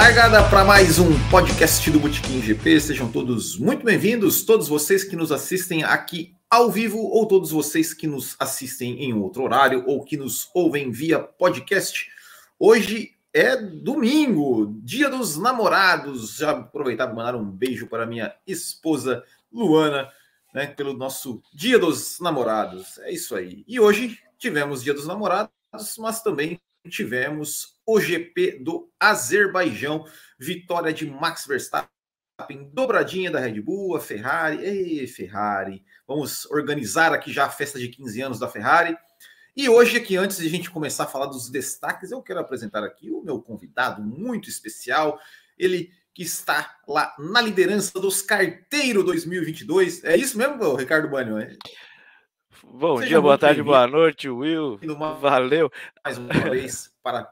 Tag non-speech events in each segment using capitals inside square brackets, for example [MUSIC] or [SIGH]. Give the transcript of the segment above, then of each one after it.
Largada para mais um podcast do Botequim GP. Sejam todos muito bem-vindos, todos vocês que nos assistem aqui ao vivo ou todos vocês que nos assistem em outro horário ou que nos ouvem via podcast. Hoje é domingo, dia dos namorados. Já aproveitar para mandar um beijo para minha esposa Luana, né, pelo nosso Dia dos Namorados. É isso aí. E hoje tivemos Dia dos Namorados, mas também tivemos o GP do Azerbaijão, vitória de Max Verstappen, dobradinha da Red Bull, a Ferrari. Ei, Ferrari, vamos organizar aqui já a festa de 15 anos da Ferrari. E hoje, aqui, antes de a gente começar a falar dos destaques, eu quero apresentar aqui o meu convidado muito especial, ele que está lá na liderança dos Carteiro 2022. É isso mesmo, Ricardo Banho? É? Bom Seja dia, boa tarde, boa noite, Will. Valeu. Mais uma vez para.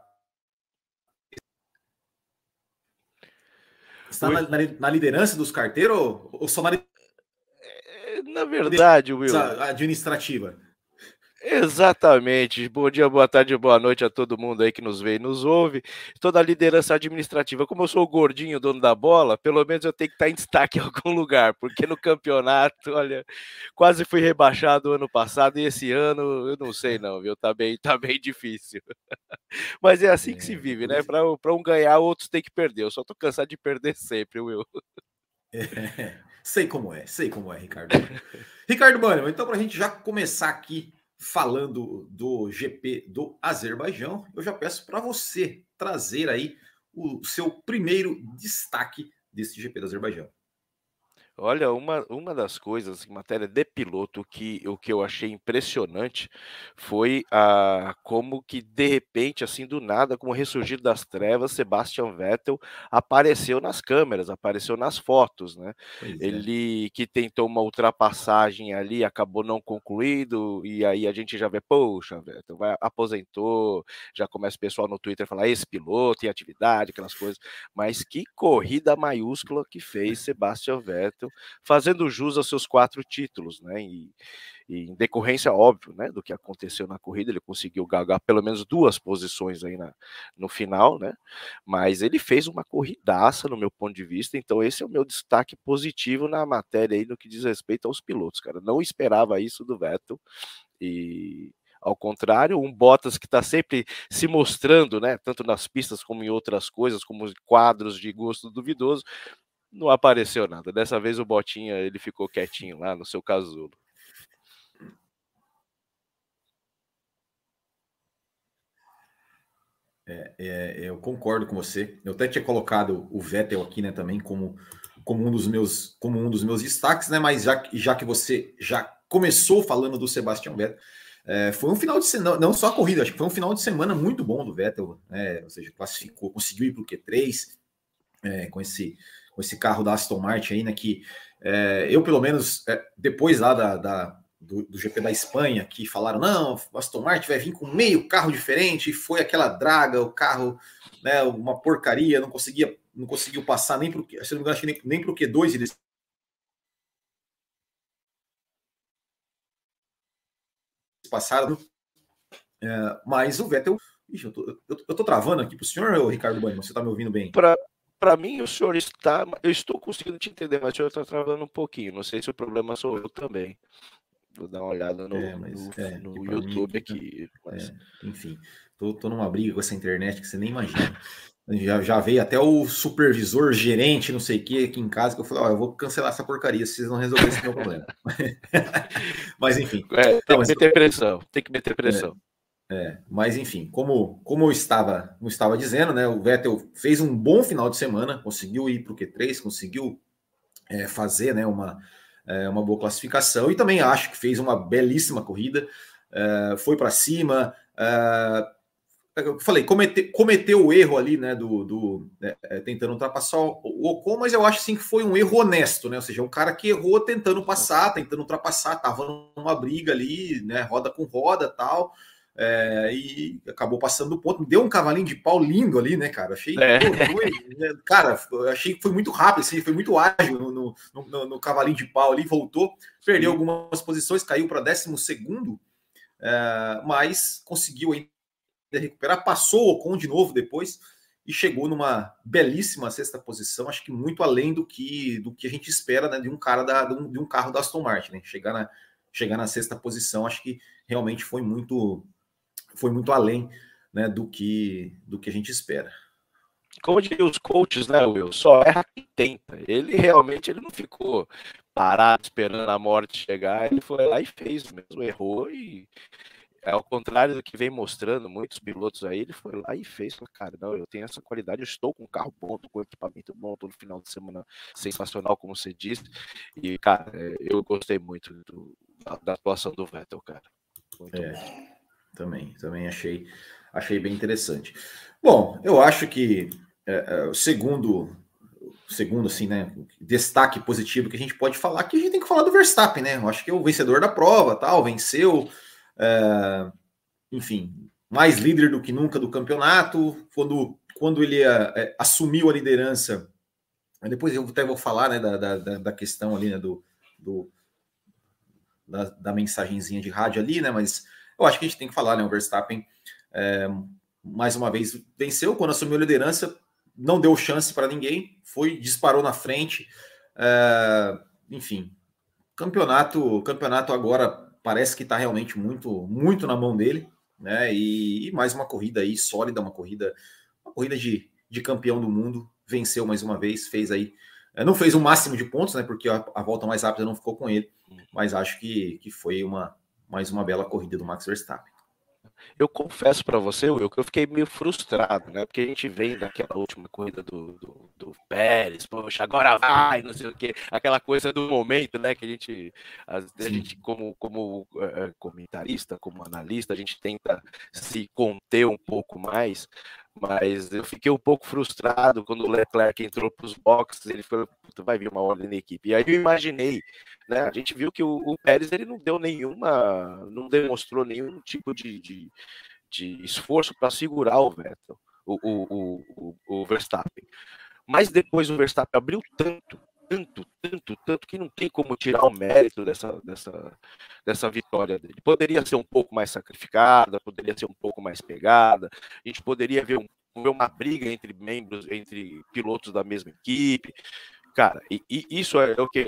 Está na, na, liderança dos carteiros ou só na. É, na verdade, Will. Administrativa. Exatamente. Bom dia, boa tarde, boa noite a todo mundo aí que nos vê e nos ouve. Toda a liderança administrativa. Como eu sou o gordinho dono da bola, pelo menos eu tenho que estar em destaque em [LAUGHS] algum lugar, porque no campeonato, olha, quase fui rebaixado ano passado e esse ano eu não sei não, viu? Tá bem, tá bem difícil. [LAUGHS] Mas é assim que se é, vive, né? Para um ganhar, outros tem que perder. Eu só tô cansado de perder sempre, Will. É, sei como é, sei como é, Ricardo. Ricardo Mano, então para a gente já começar aqui falando do GP do Azerbaijão, eu já peço para você trazer aí o seu primeiro destaque desse GP do Azerbaijão. Olha, uma, uma das coisas em matéria de piloto que o que eu achei impressionante foi a como que de repente, assim do nada, como ressurgir das trevas, Sebastian Vettel apareceu nas câmeras, apareceu nas fotos, né? Pois é. Ele é. que tentou uma ultrapassagem ali, acabou não concluído, e aí a gente já vê, poxa, Vettel vai, aposentou, já começa o pessoal no Twitter a falar esse piloto em atividade, aquelas coisas, mas que corrida maiúscula que fez Sebastian Vettel fazendo jus aos seus quatro títulos, né? E, e, em decorrência, óbvio, né, do que aconteceu na corrida, ele conseguiu galgar pelo menos duas posições aí na, no final, né? Mas ele fez uma corridaça, no meu ponto de vista, então esse é o meu destaque positivo na matéria aí no que diz respeito aos pilotos, cara. Não esperava isso do Vettel e ao contrário, um Bottas que está sempre se mostrando, né, tanto nas pistas como em outras coisas, como quadros de gosto duvidoso, não apareceu nada. Dessa vez o Botinha ele ficou quietinho lá no seu casulo. É, é, eu concordo com você. Eu até tinha colocado o Vettel aqui, né, também como, como um dos meus como um dos meus destaques, né? Mas já, já que você já começou falando do Sebastião Vettel, é, foi um final de semana, não só a corrida, acho que foi um final de semana muito bom do Vettel, né? Ou seja, classificou, conseguiu ir para o Q3 é, com esse com esse carro da Aston Martin aí, né? Que é, eu, pelo menos, é, depois lá da, da do, do, GP da Espanha, que falaram: não, Aston Martin vai vir com meio carro diferente, e foi aquela draga, o carro, né? Uma porcaria, não conseguia, não conseguiu passar nem para o engano, nem, nem para o Q2 eles passaram. É, mas o Vettel. Ixi, eu, tô, eu, eu tô travando aqui para o senhor, Ricardo Bani, você está me ouvindo bem? Pra para mim, o senhor está. Eu estou conseguindo te entender, mas o senhor está travando um pouquinho. Não sei se o problema sou eu também. Vou dar uma olhada no, é, mas, no, é, no YouTube mim, aqui. Mas... É, enfim, tô, tô numa briga com essa internet que você nem imagina. Já, já veio até o supervisor, gerente, não sei o que, aqui em casa, que eu falei: Ó, eu vou cancelar essa porcaria se vocês não resolverem esse meu problema. [LAUGHS] mas enfim. É, tem não, que meter pressão, tem que meter pressão. É, mas enfim, como, como eu estava, como estava dizendo, né, o Vettel fez um bom final de semana, conseguiu ir para o Q3, conseguiu é, fazer né, uma, é, uma boa classificação e também acho que fez uma belíssima corrida, é, foi para cima. É, eu falei, cometeu, cometeu o erro ali, né, do, do é, é, tentando ultrapassar o Ocon, mas eu acho sim que foi um erro honesto, né? Ou seja, o cara que errou tentando passar, tentando ultrapassar, tava numa briga ali, né, roda com roda tal é, e acabou passando do ponto. Deu um cavalinho de pau lindo ali, né, cara? Achei. É. Foi, né, cara, achei que foi muito rápido, assim, foi muito ágil no, no, no, no cavalinho de pau ali, voltou, perdeu algumas posições, caiu para 12 segundo, é, mas conseguiu ainda recuperar, passou o Ocon de novo depois. e chegou numa belíssima sexta posição, acho que muito além do que do que a gente espera né, de um cara da, de, um, de um carro da Aston Martin, né? Chegar na, chegar na sexta posição, acho que realmente foi muito foi muito além né, do que do que a gente espera. Como dizem os coaches, né, Will? Só erra quem tenta. Ele realmente ele não ficou parado esperando a morte chegar, ele foi lá e fez mesmo, errou e ao contrário do que vem mostrando muitos pilotos aí, ele foi lá e fez. Cara, não, eu tenho essa qualidade, eu estou com um carro bom, com equipamento bom, todo final de semana sensacional, como você disse. E, cara, é, eu gostei muito do, da atuação do Vettel, cara. Muito é, bom. Também, também achei, achei bem interessante. Bom, eu acho que é, é, o segundo segundo, assim, né, destaque positivo que a gente pode falar, que a gente tem que falar do Verstappen, né? Eu acho que é o vencedor da prova, tal, venceu, é, enfim, mais líder do que nunca do campeonato. Quando, quando ele é, é assumiu a liderança, depois eu até vou falar né, da, da, da questão ali, né, do, do da, da, mensagenzinha de rádio ali, né? Mas eu acho que a gente tem que falar, né? O Verstappen é, mais uma vez venceu quando assumiu a liderança, não deu chance para ninguém, foi disparou na frente, é, enfim, campeonato, campeonato agora parece que está realmente muito, muito na mão dele, né? E, e, mais uma corrida aí sólida, uma corrida, uma corrida de, de campeão do mundo, venceu mais uma vez, fez aí, eh, não fez o máximo de pontos, né? Porque a, a volta mais rápida não ficou com ele, mas acho que, que foi uma mais uma bela corrida do Max Verstappen. Eu confesso para você, Will, que eu fiquei meio frustrado, né? Porque a gente vem daquela última corrida do, do, do Pérez, poxa, agora vai, não sei o quê, aquela coisa do momento, né? Que a gente, a, a gente como, como uh, comentarista, como analista, a gente tenta se conter um pouco mais, mas eu fiquei um pouco frustrado quando o Leclerc entrou para os boxes, ele falou, vai vir uma ordem na equipe. E aí eu imaginei, né? A gente viu que o, o Pérez ele não deu nenhuma, não demonstrou nenhum tipo de, de, de esforço para segurar o Vettel, o, o, o, o Verstappen. Mas depois o Verstappen abriu tanto, tanto, tanto, tanto que não tem como tirar o mérito dessa, dessa, dessa vitória dele. Poderia ser um pouco mais sacrificada, poderia ser um pouco mais pegada, a gente poderia ver, um, ver uma briga entre membros, entre pilotos da mesma equipe. Cara, e, e isso é, é o que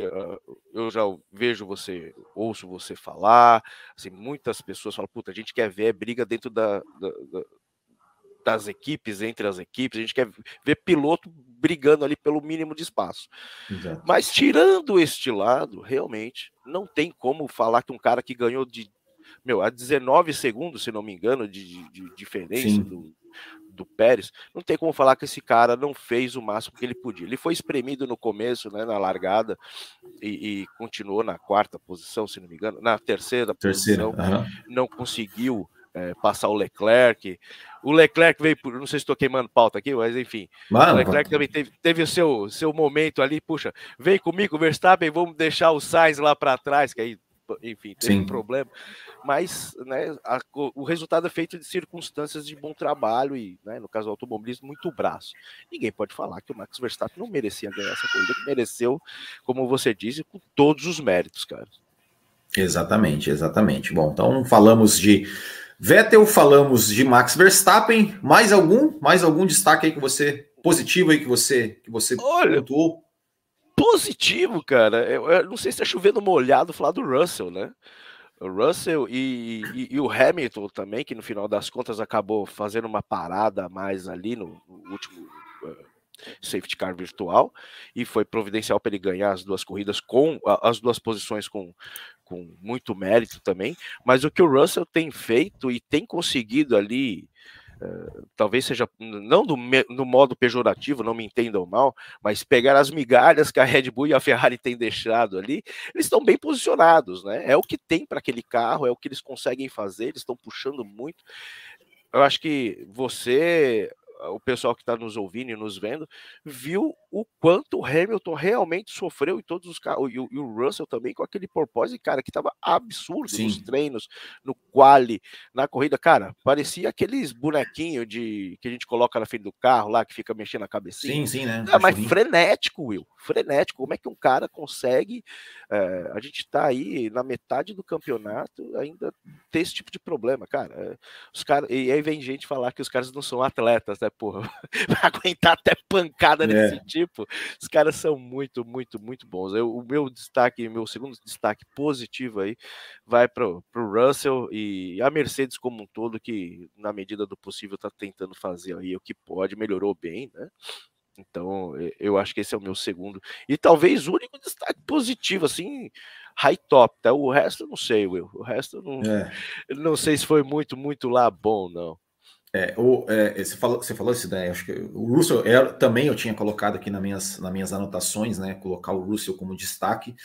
eu já vejo você, ouço você falar, assim, muitas pessoas falam, puta, a gente quer ver briga dentro da, da das equipes, entre as equipes, a gente quer ver piloto brigando ali pelo mínimo de espaço. Exato. Mas tirando este lado, realmente, não tem como falar que um cara que ganhou de meu, a 19 segundos, se não me engano, de, de, de diferença do, do Pérez, não tem como falar que esse cara não fez o máximo que ele podia. Ele foi espremido no começo, né, na largada, e, e continuou na quarta posição, se não me engano, na terceira, terceira posição, não conseguiu é, passar o Leclerc. O Leclerc veio por. Não sei se estou queimando pauta aqui, mas enfim. Mano, o Leclerc também teve, teve o seu, seu momento ali. Puxa, vem comigo, Verstappen, vamos deixar o Sainz lá para trás, que aí, enfim, teve Sim. um problema. Mas né, a, o resultado é feito de circunstâncias de bom trabalho e, né, no caso do automobilismo, muito braço. Ninguém pode falar que o Max Verstappen não merecia ganhar essa corrida, que mereceu, como você disse, com todos os méritos, cara. Exatamente, exatamente. Bom, então falamos de Vettel, falamos de Max Verstappen. Mais algum? Mais algum destaque aí que você positivo aí que você que você Olha, pontuou? Positivo, cara. Eu, eu, não sei se tá chovendo molhado falar do Russell, né? O Russell e, e, e, o Hamilton também, que no final das contas acabou fazendo uma parada a mais ali no, no último uh, safety car virtual e foi providencial para ele ganhar as duas corridas com as duas posições com, com muito mérito também, mas o que o Russell tem feito e tem conseguido ali, uh, talvez seja, não do, no modo pejorativo, não me entendam mal, mas pegar as migalhas que a Red Bull e a Ferrari têm deixado ali, eles estão bem posicionados, né? É o que tem para aquele carro, é o que eles conseguem fazer, eles estão puxando muito. Eu acho que você o pessoal que está nos ouvindo e nos vendo, viu o quanto o Hamilton realmente sofreu e todos os carros, e, e, o Russell também com aquele porpoise, cara, que estava absurdo Sim. nos treinos, no quali, na corrida, cara, parecia aqueles bonequinhos de que a gente coloca na frente do carro lá, que fica mexendo a cabecinha. Sim, sim, né? É, mas frenético, Will, frenético. Como é que um cara consegue é, a gente está aí na metade do campeonato ainda ter esse tipo de problema, cara. É, os cara, e aí vem gente falar que os caras não são atletas, né, porra? [LAUGHS] aguentar até pancada nesse é. tipo. Os caras são muito, muito, muito bons. Eu, o meu destaque, meu segundo destaque positivo aí vai para o Russell e a Mercedes como um todo, que na medida do possível está tentando fazer aí o que pode, melhorou bem, né? Então, eu acho que esse é o meu segundo. E talvez o único destaque positivo, assim, high top, tá? O resto eu não sei, Will. O resto eu não, é. não sei se foi muito, muito lá bom, não. É, o, é, você, falou, você falou isso, né? Acho que o Russell eu, também eu tinha colocado aqui nas minhas, nas minhas anotações, né? Colocar o Russell como destaque.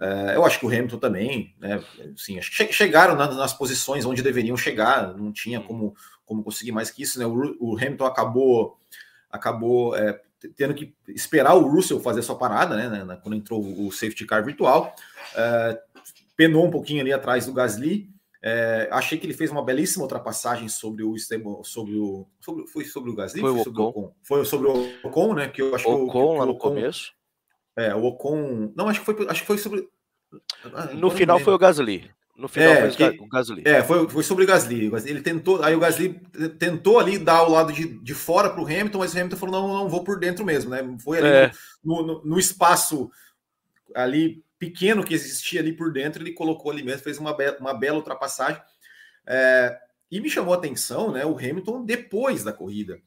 É, eu acho que o Hamilton também, né? Assim, acho que chegaram nas, nas posições onde deveriam chegar, não tinha como, como conseguir mais que isso, né? O, o Hamilton acabou acabou é, tendo que esperar o Russell fazer sua parada, né, quando entrou o safety car virtual, é, penou um pouquinho ali atrás do Gasly. É, achei que ele fez uma belíssima ultrapassagem sobre o sobre o sobre, foi sobre o Gasly, foi, foi sobre o Ocon. Foi sobre o Ocon, né? Que eu acho Ocon, que o, lá no Ocon, começo. É, o Ocon, não acho que foi, acho que foi sobre ah, no final foi o Gasly. No final é, foi que, o Gasly. É, foi, foi sobre o Gasly. Ele tentou, aí o Gasly tentou ali dar o lado de, de fora para o Hamilton, mas o Hamilton falou: não, não vou por dentro mesmo, né? Foi ali é. no, no, no, espaço ali pequeno que existia ali por dentro, ele colocou ali mesmo, fez uma, be uma bela ultrapassagem. É, e me chamou a atenção, né? O Hamilton depois da corrida,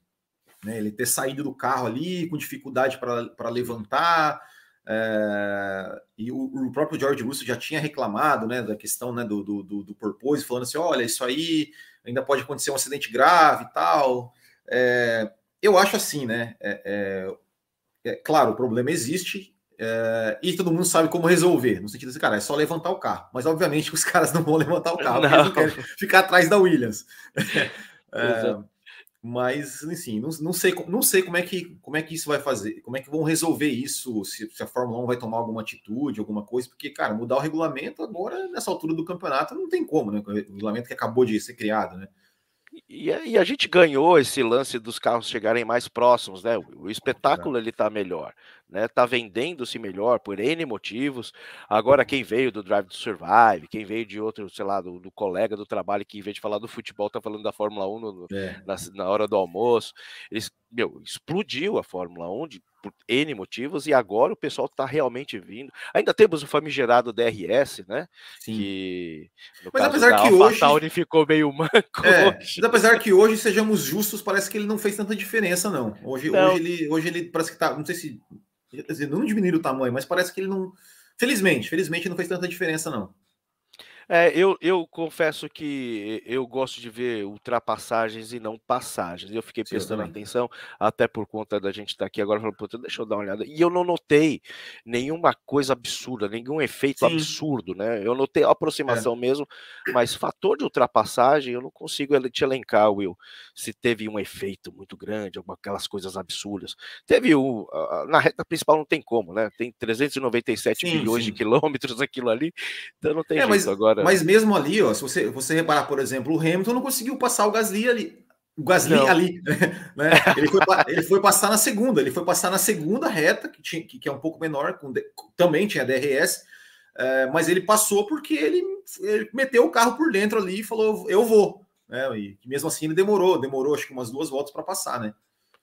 né? Ele ter saído do carro ali com dificuldade para levantar. É, e o, o, próprio George Russell já tinha reclamado né, da questão né, do, do, do, do porpoise, falando assim: olha, isso aí ainda pode acontecer um acidente grave e tal. É, eu acho assim, né? É, é, é claro, o problema existe é, e todo mundo sabe como resolver. No sentido de, cara, é só levantar o carro. Mas obviamente [LAUGHS] os caras não vão levantar o carro, não. porque eles não querem ficar atrás da Williams. [LAUGHS] Mas, enfim, não, não, sei, não sei como é, que, como é que isso vai fazer, como é que vão resolver isso, se, se, a Fórmula 1 vai tomar alguma atitude, alguma coisa, porque, cara, mudar o regulamento agora, nessa altura do campeonato, não tem como, né? O regulamento que acabou de ser criado, né? E, e, a gente ganhou esse lance dos carros chegarem mais próximos, né? O, o espetáculo ele tá melhor, né? Tá vendendo-se melhor por N motivos. Agora quem veio do Drive to Survive, quem veio de outro, sei lá, do, do colega do trabalho que em vez de falar do futebol tá falando da Fórmula 1 no, é. na, na, hora do almoço, eles, meu, explodiu a Fórmula 1 de por N motivos, e agora o pessoal está realmente vindo. Ainda temos o famigerado DRS, né? Sim. Que mas apesar que hoje Tauri ficou meio [LAUGHS] manco. É, mas apesar que hoje, sejamos justos, parece que ele não fez tanta diferença, não. Hoje, não. hoje, ele, hoje ele parece que tá. Não sei se. Quer dizer, não diminuir o tamanho, mas parece que ele não. Felizmente, felizmente não fez tanta diferença, não. É, eu, eu confesso que eu gosto de ver ultrapassagens e não passagens. Eu fiquei Sim, prestando atenção, até por conta da gente estar tá aqui agora falando, deixa eu dar uma olhada. E eu não notei nenhuma coisa absurda, nenhum efeito Sim. absurdo, né? Eu notei a é. aproximação é. mesmo, mas fator de ultrapassagem eu não consigo te elencar, Will, se teve um efeito muito grande, aquelas coisas absurdas. Teve o. Na reta principal não tem como, né? Tem 397 sim, milhões sim. de quilômetros [LAUGHS] aquilo ali, então não tem é, jeito mas... agora. Mas mesmo ali, ó, se você, você reparar, por exemplo, o Hamilton não conseguiu passar o Gasly ali. O Gasly não. ali, [LAUGHS] né? Ele foi, [LAUGHS] ele foi passar na segunda, ele foi passar na segunda reta, que, tinha, que, que é um pouco menor, com, também tinha DRS, é, mas ele passou porque ele, ele, meteu o carro por dentro ali e falou, eu vou. Né? E mesmo assim ele demorou, demorou acho que umas duas voltas para passar, né?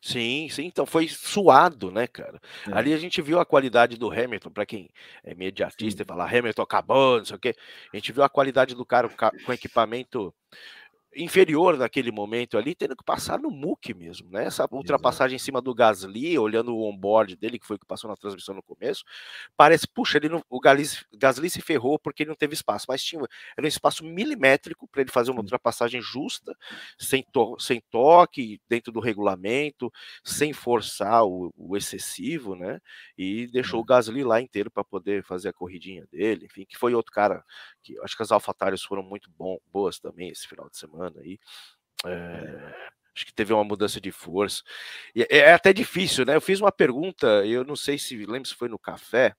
Sim, sim, então foi suado, né, cara? É. Ali a gente viu a qualidade do Hamilton, para quem é imediatista sim. e fala Hamilton acabou, não sei o quê. A gente viu a qualidade do cara com equipamento inferior naquele momento ali, tendo que passar no muque mesmo, né? Essa ultrapassagem Exato. em cima do Gasly, olhando o onboard dele, que foi o que passou na transmissão no começo, parece, puxa, ele não, o Gasly, Gasly se ferrou porque ele não teve espaço, mas tinha era um espaço milimétrico para ele fazer uma ultrapassagem justa, sem, to, sem toque, dentro do regulamento, sem forçar o, o excessivo, né? E deixou o Gasly lá inteiro para poder fazer a corridinha dele, enfim, que foi outro cara que acho que as AlphaTauri's foram muito bom, boas também esse final de semana aí. É, acho que teve uma mudança de força. E é, é até difícil, né? Eu fiz uma pergunta, eu não sei se lembro se foi no café,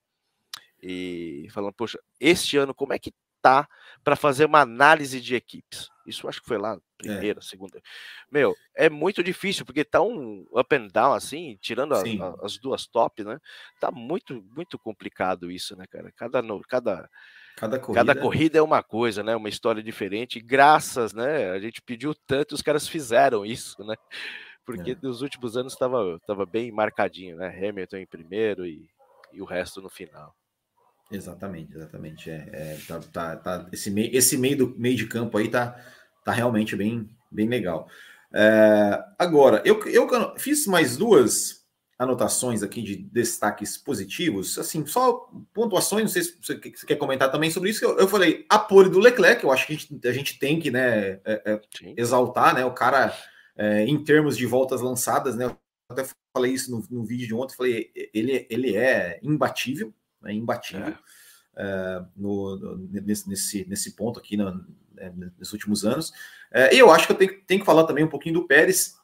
e falando, poxa, este ano como é que sentar para fazer uma análise de equipes. Isso acho que foi lá primeira, é. segunda. Meu, é muito difícil porque tá um up and down assim, tirando a, a, as duas top, né? Tá muito muito complicado isso, né, cara? Cada cada Cada corrida... Cada corrida é uma coisa, né? Uma história diferente. graças, né? A gente pediu tanto, os caras fizeram isso, né? Porque é. nos últimos anos estava tava bem marcadinho, né? Hamilton em primeiro e, e o resto no final. Exatamente, exatamente. É, é tá, tá, tá, esse, meio, esse meio do meio de campo aí tá, tá realmente bem, bem legal. É, agora, eu, eu fiz mais duas anotações aqui de destaques positivos, assim, só pontuações, não sei se você, quer comentar também sobre isso, eu, eu falei a pole do Leclerc, eu acho que a gente, a gente tem que né, é, é, exaltar, né, o cara, é, em termos de voltas lançadas, né, eu até falei isso no, no vídeo de ontem, falei, ele, ele é imbatível, né, imbatível, é. É, no, no, nesse, nesse, nesse ponto aqui no, né, nos últimos anos, e eu acho que eu tenho, tenho que falar também um pouquinho do Pérez,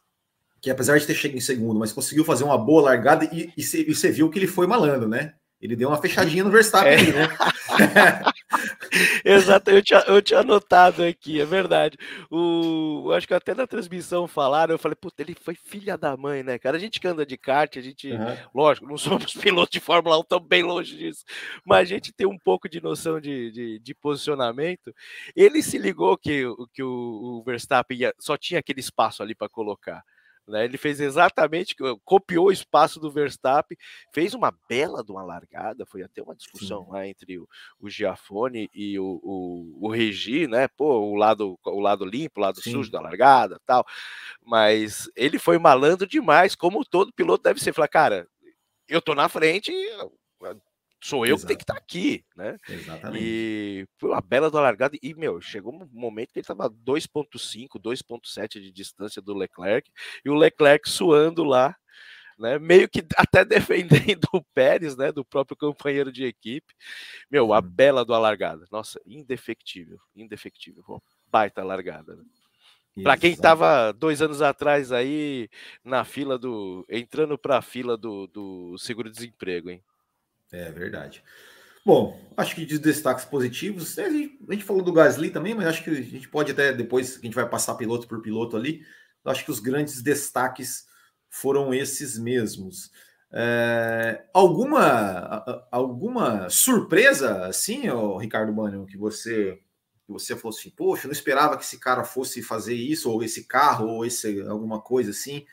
que apesar de ter chegado em segundo, mas conseguiu fazer uma boa largada e, você viu que ele foi malandro, né? Ele deu uma fechadinha no Verstappen, é. né? [LAUGHS] Exato, eu tinha, eu tinha anotado aqui, é verdade. O, acho que até na transmissão falaram, eu falei, puta, ele foi filha da mãe, né, cara? A gente que anda de kart, a gente, uhum. lógico, não somos [LAUGHS] pilotos de Fórmula 1, estamos bem longe disso, mas a gente tem um pouco de noção de, de, de posicionamento. Ele se ligou que, que o, o Verstappen ia, só tinha aquele espaço ali para colocar. Né? Ele fez exatamente, copiou o espaço do Verstappen, fez uma bela de uma largada, foi até uma discussão Sim. lá entre o, o Giafone e o, o, o, Regi, né? Pô, o lado, o lado limpo, o lado Sim. sujo da largada tal. Mas ele foi malandro demais, como todo piloto deve ser. Falar, cara, eu tô na frente, sou eu Exato. que tenho que estar tá aqui, né? Exatamente. E foi uma bela da largada. E, meu, chegou um momento que ele estava 2,5, 2,7 de distância do Leclerc, e o Leclerc suando lá, né? Meio que [LAUGHS] até defendendo o Pérez, né? Do próprio companheiro de equipe. Meu, a bela do largada. Nossa, indefectível, indefectível. baita largada, né? Para quem estava dois anos atrás aí na fila do. entrando para a fila do, do seguro-desemprego, hein? É verdade. Bom, acho que de destaques positivos, a gente, a gente, falou do Gasly também, mas acho que a gente pode até depois, a gente vai passar piloto por piloto ali, acho que os grandes destaques foram esses mesmos. É, alguma alguma surpresa assim, ó, Ricardo Banho, que você que você falou assim, poxa, não esperava que esse cara fosse fazer isso, ou esse carro, ou esse alguma coisa assim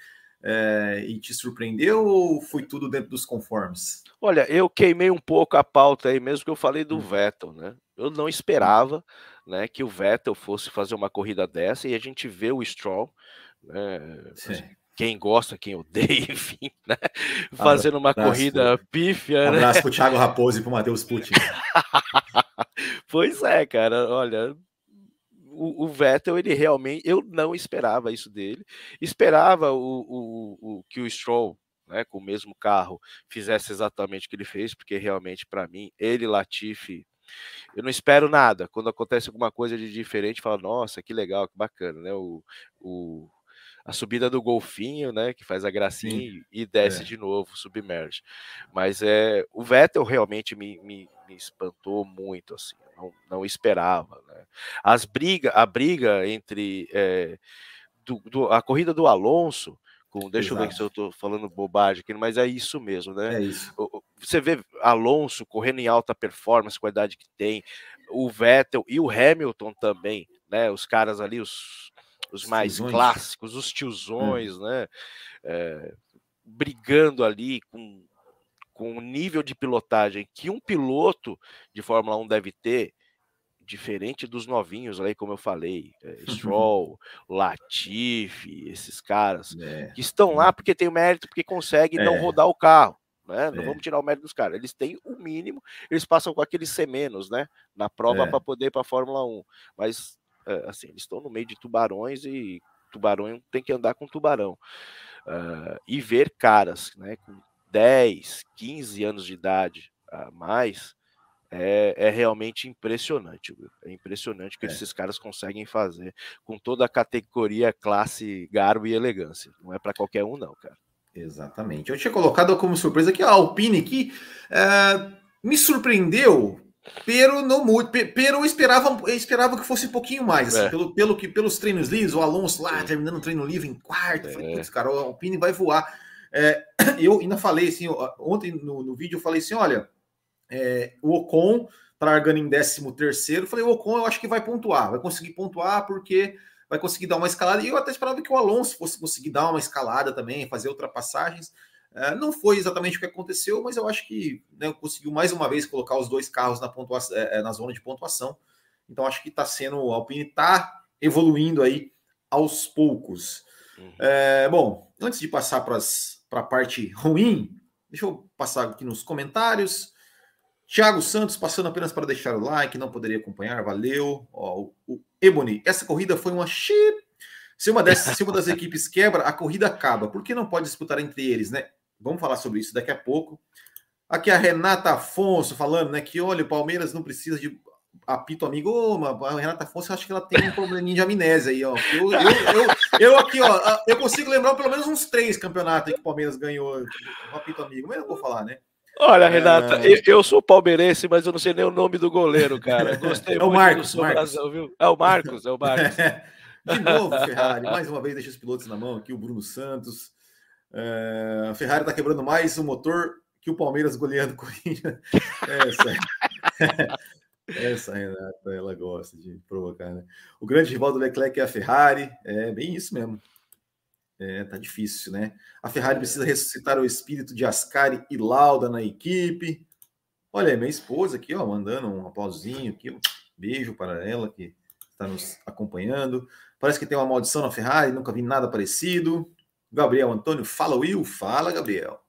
é, e te surpreendeu ou foi tudo dentro dos conformes? Olha, eu queimei um pouco a pauta aí mesmo que eu falei do hum. Vettel, né? Eu não esperava, né, que o Vettel fosse fazer uma corrida dessa e a gente vê o Stroll, né? Quem gosta, quem odeia, [LAUGHS] enfim, né? Fazendo uma abraço, corrida pífia. Um abraço né? pro Thiago Raposo e pro Matheus Putin. [LAUGHS] pois é, cara, olha, o, o, Vettel, ele realmente, eu não esperava isso dele. Esperava o, o, o que o Stroll, né, com o mesmo carro, fizesse exatamente o que ele fez, porque realmente, para mim, ele, Latifi, eu não espero nada. Quando acontece alguma coisa de diferente, falo, nossa, que legal, que bacana, né? O, o, a subida do golfinho, né, que faz a gracinha Sim. e desce é. de novo, submerge. Mas é, o Vettel realmente me, me, me espantou muito, assim, não, não esperava, né? As briga, a briga entre é, do, do, a corrida do Alonso com, deixa Exato. eu ver se eu estou falando bobagem aqui, mas é isso mesmo, né? É isso. Você vê Alonso correndo em alta performance, com a idade que tem, o Vettel e o Hamilton também, né? Os caras ali, os os mais tiozões. clássicos, os tiozões, hum. né? É, brigando ali com, com o nível de pilotagem que um piloto de Fórmula 1 deve ter, diferente dos novinhos aí, como eu falei, é, [LAUGHS] Stroll, Latifi, esses caras é. que estão lá porque tem o mérito, porque conseguem é. não rodar o carro. Né? Não é. vamos tirar o mérito dos caras. Eles têm o mínimo, eles passam com aquele C menos, né? Na prova é. para poder ir para a Fórmula 1. Mas é, assim, eles estão no meio de tubarões e tubarão tem que andar com tubarão. Uh, e ver caras né, com 10, 15 anos de idade a mais é, é realmente impressionante. É impressionante o que é. esses caras conseguem fazer com toda a categoria, classe, garbo e elegância. Não é para qualquer um, não, cara. Exatamente. Eu tinha colocado como surpresa que a Alpine que é, me surpreendeu Pero não muito. Pero esperava, esperava que fosse um pouquinho mais. É. pelo, pelo que, pelos treinos livres, o Alonso lá terminando o treino livre em quarto. É. Falei, putz, cara, o Alpine vai voar. É, [CLEARS THROAT] eu ainda falei assim, ontem no, no vídeo eu falei assim: olha, é, o Ocon largando em 13 terceiro. Falei, o Ocon eu acho que vai pontuar, vai conseguir pontuar porque vai conseguir dar uma escalada. E eu até esperava que o Alonso fosse conseguir dar uma escalada também, fazer ultrapassagens. É, não foi exatamente o que aconteceu, mas eu acho que né, conseguiu mais uma vez colocar os dois carros na, pontuação, é, é, na zona de pontuação. Então acho que está sendo, o Alpine está evoluindo aí aos poucos. Uhum. É, bom, antes de passar para a parte ruim, deixa eu passar aqui nos comentários. Thiago Santos passando apenas para deixar o like, não poderia acompanhar, valeu. Ó, o Ebony, essa corrida foi uma shit. Se uma, dessas, se uma das [LAUGHS] equipes quebra, a corrida acaba. Por que não pode disputar entre eles, né? Vamos falar sobre isso daqui a pouco. Aqui a Renata Afonso falando, né, que olha, o Palmeiras não precisa de apito amigo. Ô, a Renata Afonso, eu acho que ela tem um probleminha de amnésia aí, ó. Eu, eu, eu, eu, aqui, ó, eu consigo lembrar pelo menos uns três campeonatos que o Palmeiras ganhou o apito amigo, mas eu vou falar, né? Olha, Renata, é... eu, eu, sou palmeirense, mas eu não sei nem o nome do goleiro, cara. [LAUGHS] Gostei é o Marcos, Marcos. viu? É o Marcos, é o Marcos. [LAUGHS] De novo, Ferrari, mais uma vez deixa os pilotos na mão aqui, o Bruno Santos. É, a Ferrari está quebrando mais o motor que o Palmeiras goleando o Corinthians. Essa, essa Renata, ela gosta de provocar, né? O grande rival do Leclerc é a Ferrari. É bem isso mesmo. É, tá difícil, né? A Ferrari precisa ressuscitar o espírito de Ascari e Lauda na equipe. Olha, minha esposa aqui, ó, mandando um aplausinho aqui. Um beijo para ela que está nos acompanhando. Parece que tem uma maldição na Ferrari, nunca vi nada parecido. Gabriel Antônio, fala Will, fala Gabriel.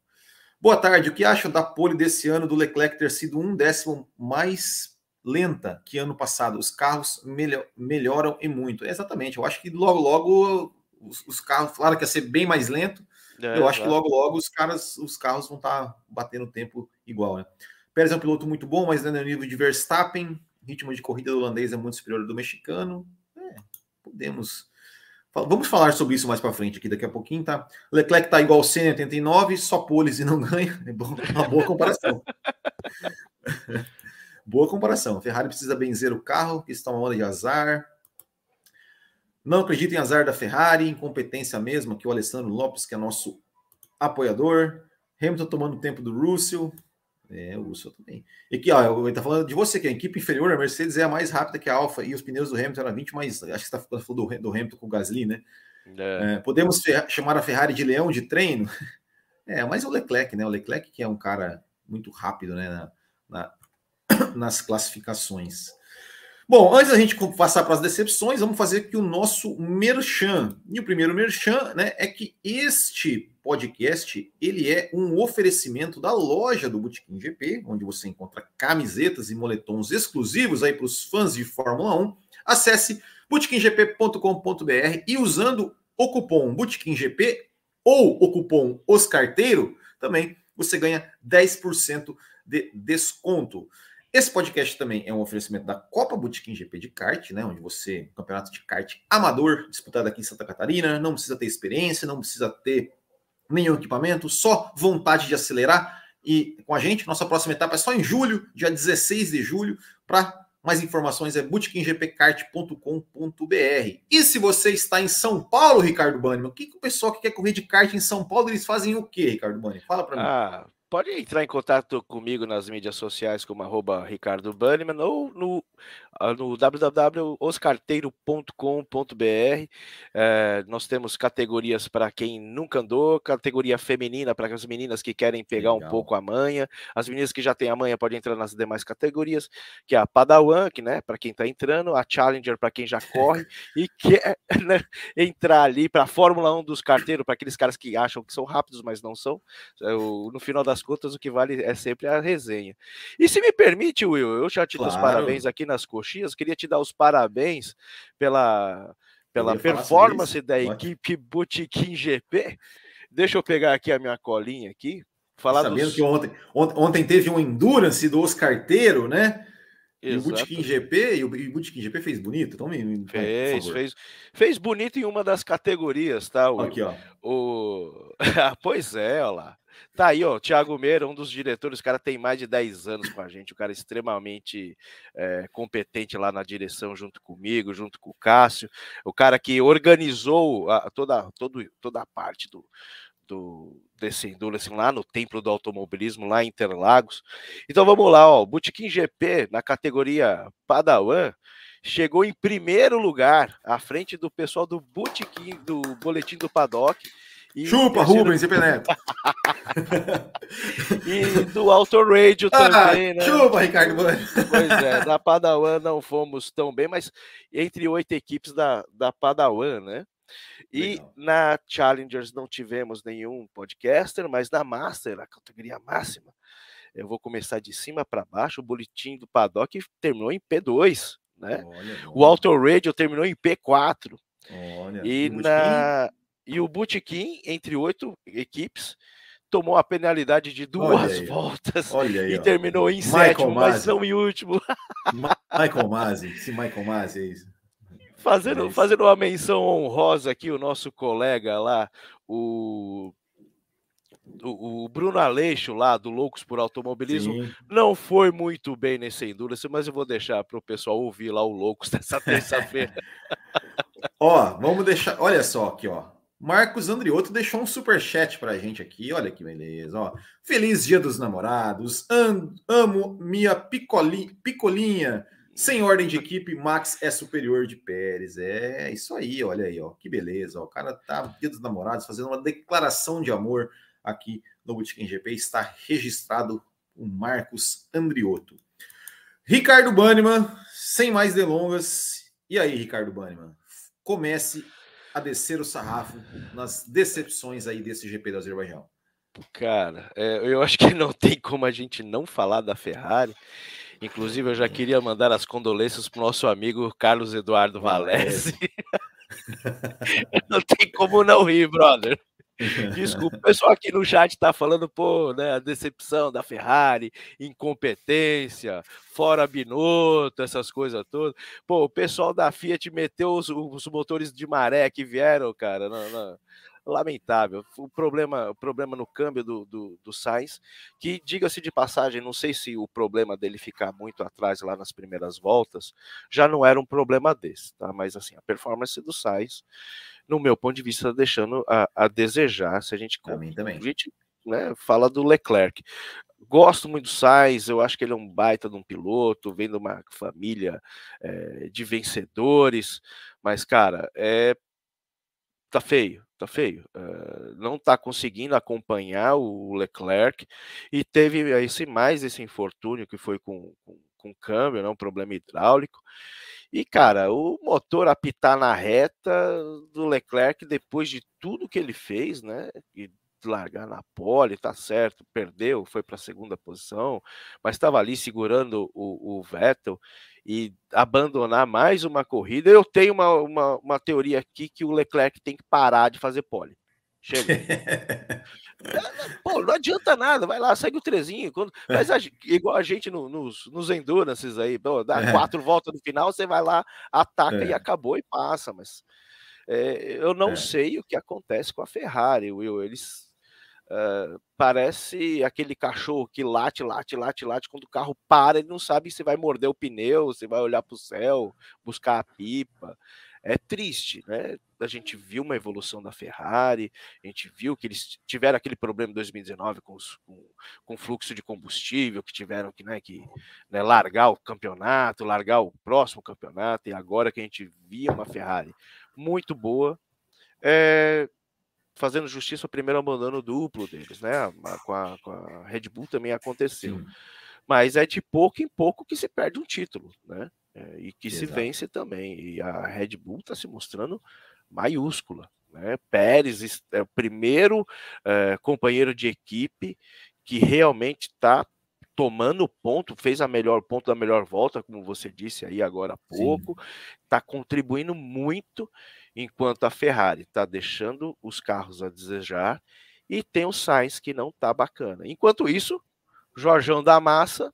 Boa tarde, o que acham da pole desse ano do Leclerc ter sido um décimo mais lenta que ano passado? Os carros melhor, melhoram e muito. exatamente, eu acho que logo, logo os, os, carros, claro que ia ser bem mais lento. É, eu acho que logo, logo os caras, os carros vão estar tá batendo tempo igual, né? Pérez é um piloto muito bom, mas no nível de Verstappen, ritmo de corrida do holandês é muito superior ao do mexicano. É, podemos. Vamos falar sobre isso mais para frente aqui daqui a pouquinho, tá? Leclerc tá igual ao Senna 89, só poles e não [LAUGHS] ganha. É uma boa comparação. [LAUGHS] boa comparação. Ferrari precisa benzer o carro, que está uma onda de azar. Não acredito em azar da Ferrari, incompetência mesmo, que o Alessandro Lopes, que é nosso apoiador. Hamilton tomando tempo do Russell. É, o Russell também. E aqui, ó, ele tá falando de você, que a equipe inferior, a Mercedes é a mais rápida que a Alfa e os pneus do Hamilton eram 20 mais. Acho que você tá falando do, do Hamilton com o Gasly, né? É. É, podemos chamar a Ferrari de leão de treino? [LAUGHS] É, mas o Leclerc, né? O Leclerc que é um cara muito rápido, né? Na, na, [COUGHS] nas classificações. Bom, antes da gente passar para as decepções, vamos fazer aqui o nosso merchan. E o primeiro merchan, né, é que este podcast, ele é um oferecimento da loja do Botequim GP, onde você encontra camisetas e moletons exclusivos aí para os fãs de Fórmula 1. Acesse botequimgp.com.br e usando o cupom BotequimGP ou o cupom OSCarteiro, também você ganha 10% de desconto. Esse podcast também é um oferecimento da Copa Botequim GP de kart, né, onde você, campeonato de kart amador, disputado aqui em Santa Catarina, não precisa ter experiência, não precisa ter nenhum equipamento, só vontade de acelerar. E com a gente, nossa próxima etapa é só em julho, dia 16 de julho. Para mais informações é bootkinggpkart.com.br. E se você está em São Paulo, Ricardo Banniman, o que, que o pessoal que quer correr de kart em São Paulo, eles fazem o quê, Ricardo Banniman? Fala para mim. Ah, pode entrar em contato comigo nas mídias sociais como arroba Ricardo Banniman ou no ah, no www.oscarteiro.com.br. É, nós temos categorias para quem nunca andou, categoria feminina para as meninas que querem pegar Legal. um pouco a manha, as meninas que já têm a manha podem entrar nas demais categorias, que é a Padawan, que, né, para quem está entrando, a Challenger para quem já [LAUGHS] corre e quer [LAUGHS] né, entrar ali para a Fórmula 1 dos carteiros, para aqueles caras que acham que são rápidos, mas não são. É, no final das contas, o que vale é sempre a resenha. E se me permite, Will, eu já te claro. dou os parabéns aqui nas Coxias. Queria te dar os parabéns pela, pela performance da equipe Botequim GP. Deixa eu pegar aqui a minha colinha aqui. Falar Sabendo dos... que ontem, ontem teve um Endurance do Oscarteiro, né? E o Bootkin GP, e o Bootkin GP fez bonito? Então me, me fez, fez, fez bonito em uma das categorias, tá? O, aqui, ó. O... [LAUGHS] Ah, pois é, olha lá. Tá aí, ó, Thiago Meira, um dos diretores, o cara tem mais de 10 anos com a gente, o cara é extremamente é, competente lá na direção, junto comigo, junto com o Cássio, o cara que organizou a, toda, todo, toda a parte do, do desse Endurance lá no Templo do Automobilismo, lá em Interlagos. Então vamos lá, ó, Botequim GP na categoria Padawan chegou em primeiro lugar, à frente do pessoal do Botequim, do Boletim do Paddock. E Chupa, terceiro... Rubens e Peneto. [LAUGHS] e do Auto Radio ah, também, né? Chupa, Ricardo. Pois é, da Padawan não fomos tão bem, mas entre oito equipes da, da Padawan, né? E Legal. na Challengers não tivemos nenhum podcaster, mas na Master, a categoria máxima, eu vou começar de cima para baixo. O boletim do Paddock terminou em P2, né? Olha, o Auto Radio terminou em P4. Olha, e, na... e o Bootkin, entre oito equipes, tomou a penalidade de duas voltas aí, e terminou em Michael sétimo, Masi. mas não em último. Michael Masi, se Michael Masi é isso. Fazendo, é fazendo uma menção honrosa aqui, o nosso colega lá, o o, Bruno Aleixo lá do Loucos por Automobilismo Sim. não foi muito bem nesse Endurance, mas eu vou deixar para o pessoal ouvir lá o Loucos dessa [LAUGHS] terça-feira. ó, vamos deixar. Olha só aqui, ó. Marcos Andriotto deixou um super chat para a gente aqui. Olha que beleza, ó. Feliz Dia dos Namorados. Am, amo minha picoli, picolinha. Sem ordem de equipe, Max é superior de Pérez. É isso aí, olha aí, ó. Que beleza. Ó. O cara tá Dia dos Namorados fazendo uma declaração de amor aqui no Bootkin GP. Está registrado o Marcos Andriotto. Ricardo Banniman, sem mais delongas. E aí, Ricardo Banniman? Comece a descer o sarrafo nas decepções aí desse GP do Azerbaijão. Cara, é, eu acho que não tem como a gente não falar da Ferrari. Inclusive, eu já queria mandar as condolências para o nosso amigo Carlos Eduardo Valese. [LAUGHS] não tem como não rir, brother. [LAUGHS] Desculpa, o pessoal aqui no chat tá falando, pô, né, a decepção da Ferrari, incompetência, fora Binotto, essas coisas todas. Pô, o pessoal da Fiat meteu os, os motores de maré que vieram, cara, na, na, lamentável. O problema, o problema no câmbio do, do, do Sainz, que, diga-se de passagem, não sei se o problema dele ficar muito atrás lá nas primeiras voltas já não era um problema desse, tá? Mas assim, a performance do Sainz no meu ponto de vista, tá deixando a, a desejar. Se a gente, também, também. A gente né, fala do Leclerc. Gosto muito do Sainz, eu acho que ele é um baita de um piloto, vem de uma família é, de vencedores, mas, cara, é tá feio, tá feio. Uh, não tá conseguindo acompanhar o Leclerc e teve esse mais esse infortúnio que foi com, com, com câmbio, né, um problema hidráulico. E, cara, o motor apitar na reta do Leclerc, depois de tudo que ele fez, né? E largar na pole, tá certo, perdeu, foi para a segunda posição, mas estava ali segurando o, o, Vettel e abandonar mais uma corrida. Eu tenho uma, uma, uma teoria aqui que o Leclerc tem que parar de fazer pole. Chega. [LAUGHS] Pô, não adianta nada, vai lá, segue o trezinho. Quando, mas a, igual a gente no, nos, nos endurances aí, pô, dá é. quatro voltas no final, você vai lá, ataca é. e acabou e passa. Mas é, eu não é. sei o que acontece com a Ferrari, Will. Eles parece aquele cachorro que late, late, late, late. Quando o carro para, ele não sabe se vai morder o pneu, se vai olhar para o céu, buscar a pipa é triste, né? A gente viu uma evolução da Ferrari, a gente viu que eles tiveram aquele problema em 2019 com, os, com, com fluxo de combustível, que tiveram que, né, que né, largar o campeonato, largar o próximo campeonato, e agora que a gente via uma Ferrari muito boa, é, fazendo justiça ao primeiro abandono duplo deles, né? Com a, com a Red Bull também aconteceu. Sim. Mas é de pouco em pouco que se perde um título, né? é, e que Exato. se vence também. E a Red Bull está se mostrando maiúscula. Né? Pérez é o primeiro é, companheiro de equipe que realmente está tomando ponto, fez a melhor ponto da melhor volta, como você disse aí agora há pouco, está contribuindo muito, enquanto a Ferrari está deixando os carros a desejar e tem o Sainz que não está bacana. Enquanto isso, Jorjão da Massa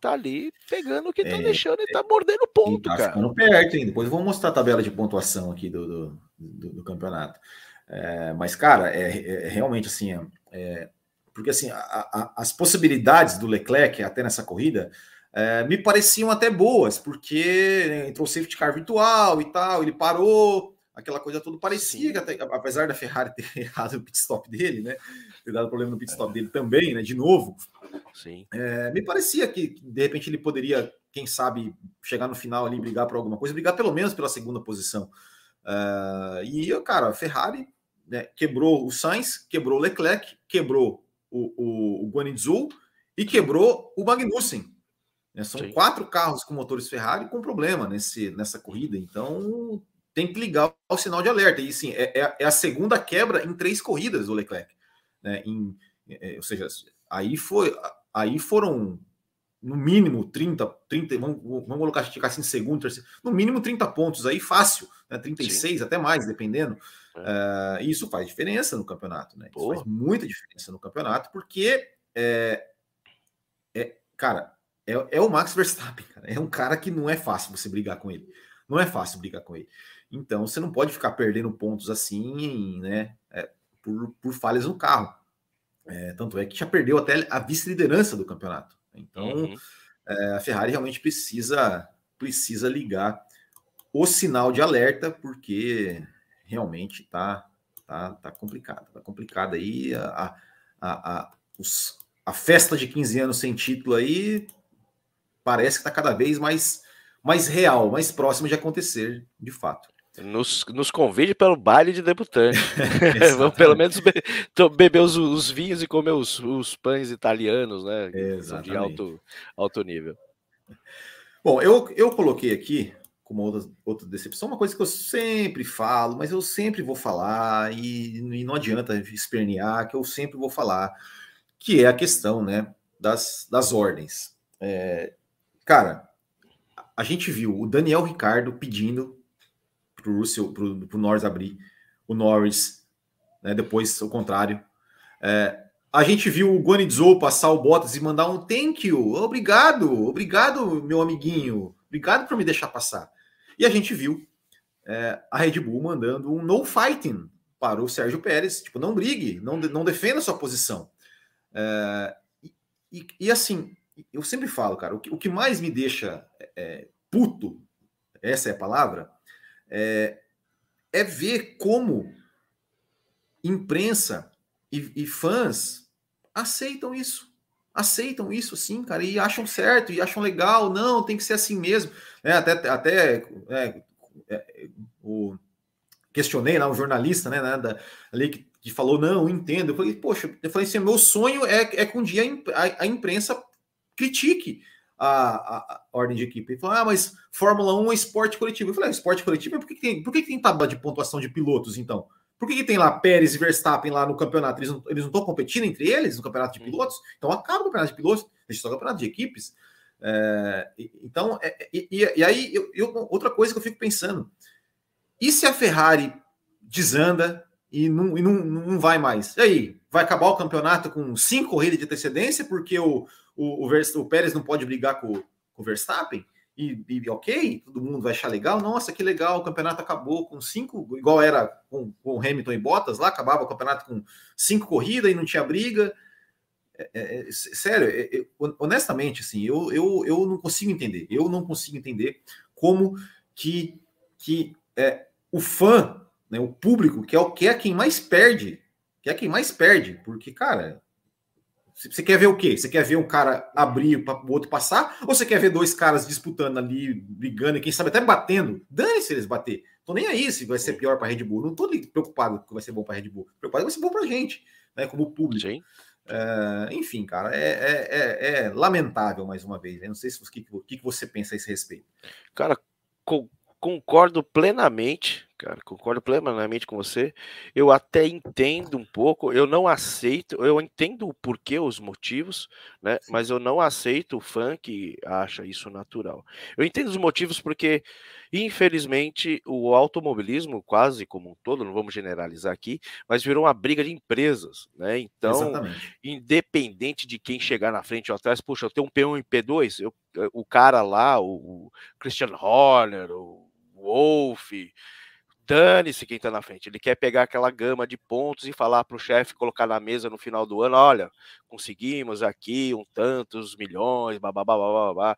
tá ali pegando o que tá é, deixando e tá mordendo ponto, tá cara. Ficando perto, hein? Depois vou mostrar a tabela de pontuação aqui do, do, do, do campeonato. É, mas, cara, é, é, realmente assim, é, porque assim, a, a, as possibilidades do Leclerc até nessa corrida é, me pareciam até boas, porque entrou safety car virtual e tal, ele parou, aquela coisa toda parecia que até, apesar da Ferrari [LAUGHS] ter errado o pit stop dele, né? Ter dado problema no pit stop dele também, né? De novo. Sim. É, me parecia que de repente ele poderia, quem sabe, chegar no final ali brigar por alguma coisa, brigar pelo menos pela segunda posição. Uh, e, cara, a Ferrari né, quebrou o Sainz, quebrou o Leclerc, quebrou o, o, o e quebrou o Magnussen. Né? São Sim. quatro carros com motores Ferrari com problema nesse, nessa corrida, então tem que ligar o sinal de alerta. E sim, é, é, é a segunda quebra em três corridas do Leclerc. Né? Em, é, ou seja, aí, foi, aí foram no mínimo 30, 30 vamos, vamos colocar ficar assim, segundo, terceiro, no mínimo 30 pontos aí, fácil, né? 36, Sim. até mais, dependendo. É. Uh, e isso faz diferença no campeonato, né? Isso faz muita diferença no campeonato, porque é, é cara, é, é, o Max Verstappen, cara. É um cara que não é fácil você brigar com ele. Não é fácil brigar com ele. Então você não pode ficar perdendo pontos assim, né? É, por, por falhas no carro. É, tanto é que já perdeu até a vice-liderança do campeonato. Então uhum. é, a Ferrari realmente precisa precisa ligar o sinal de alerta, porque realmente tá, tá, tá complicado. Tá complicado aí. A, a, a, os, a festa de 15 anos sem título aí parece que está cada vez mais, mais real, mais próximo de acontecer, de fato. Nos, nos convide para o baile de debutante. [LAUGHS] [LAUGHS] Vamos pelo menos be, beber os, os, vinhos e comer os, os pães italianos, né? Exatamente. De alto, alto nível. Bom, eu, eu coloquei aqui como outra, outra decepção, uma coisa que eu sempre falo, mas eu sempre vou falar, e, e não adianta espernear, que eu sempre vou falar, que é a questão né, das, das ordens. É, cara, a gente viu o Daniel Ricardo pedindo para o Russell, para o Norris abrir, o Norris, né, depois o contrário. É, a gente viu o Guanizou passar o Bottas e mandar um thank you, obrigado, obrigado, meu amiguinho, obrigado por me deixar passar. E a gente viu é, a Red Bull mandando um no fighting para o Sérgio Pérez, tipo, não brigue, não, não defenda sua posição. É, e, e, assim, eu sempre falo, cara, o que, o que mais me deixa é, puto, essa é a palavra, é, é ver como imprensa e, e, fãs aceitam isso. Aceitam isso sim, cara, e acham certo, e acham legal, não, tem que ser assim mesmo. É, até até é, é, o, questionei lá um jornalista, né, né da, ali que, que, falou, não, entendo. Eu falei, poxa, eu falei assim, meu sonho é, é que um dia a imprensa critique a, a, a, ordem de equipe. Ele falou: ah, mas Fórmula 1 é esporte coletivo. Eu falei: ah, esporte coletivo, por que, que tem, por que, que tem tabela de pontuação de pilotos, então? Por que, que tem lá Pérez e Verstappen lá no campeonato? Eles não, estão competindo entre eles no campeonato de pilotos? Então acaba o campeonato de pilotos, deixa só o campeonato de equipes. É, então, é, e, e, aí, eu, eu, outra coisa que eu fico pensando: e se a Ferrari desanda e não, e não, não vai mais? E aí, vai acabar o campeonato com cinco corridas de antecedência porque o, o, o, o Pérez não pode brigar com, com o Verstappen, e, e, ok, todo mundo vai achar legal, nossa, que legal, o campeonato acabou com cinco, igual era com, com Hamilton e Bottas lá, acabava o campeonato com cinco corridas e não tinha briga. É, é, é sério, é, é, honestamente, assim, eu, eu, eu não consigo entender, eu não consigo entender como que, que é, o fã, né, o público, que é, o, que é quem mais perde, que é quem mais perde, porque, cara, você quer ver o quê? Você quer ver um cara abrir para o outro passar? Ou você quer ver dois caras disputando ali, brigando e quem sabe até batendo? Dane-se eles bater. Tô nem aí se vai ser pior para a Red Bull. Não tô preocupado que vai ser bom para a Red Bull. Preocupado que vai ser bom para a gente, né? Como público. Uh, enfim, cara, é, é, é, é, lamentável mais uma vez. Eu não sei se o que, que, você pensa a esse respeito. Cara, concordo plenamente, cara, concordo plenamente com você. Eu até entendo um pouco, eu não aceito, eu entendo o porquê, os motivos, né? Mas eu não aceito o fã que acha isso natural. Eu entendo os motivos porque, infelizmente, o automobilismo, quase como um todo, não vamos generalizar aqui, mas virou uma briga de empresas, né? Então, Exatamente. independente de quem chegar na frente ou atrás, puxa, eu tenho um P1 e P2, eu, o cara lá, o, o Christian Horner, o Wolf, Dane-se quem está na frente. Ele quer pegar aquela gama de pontos e falar para o chefe colocar na mesa no final do ano: olha, conseguimos aqui um tantos milhões, babá, babá.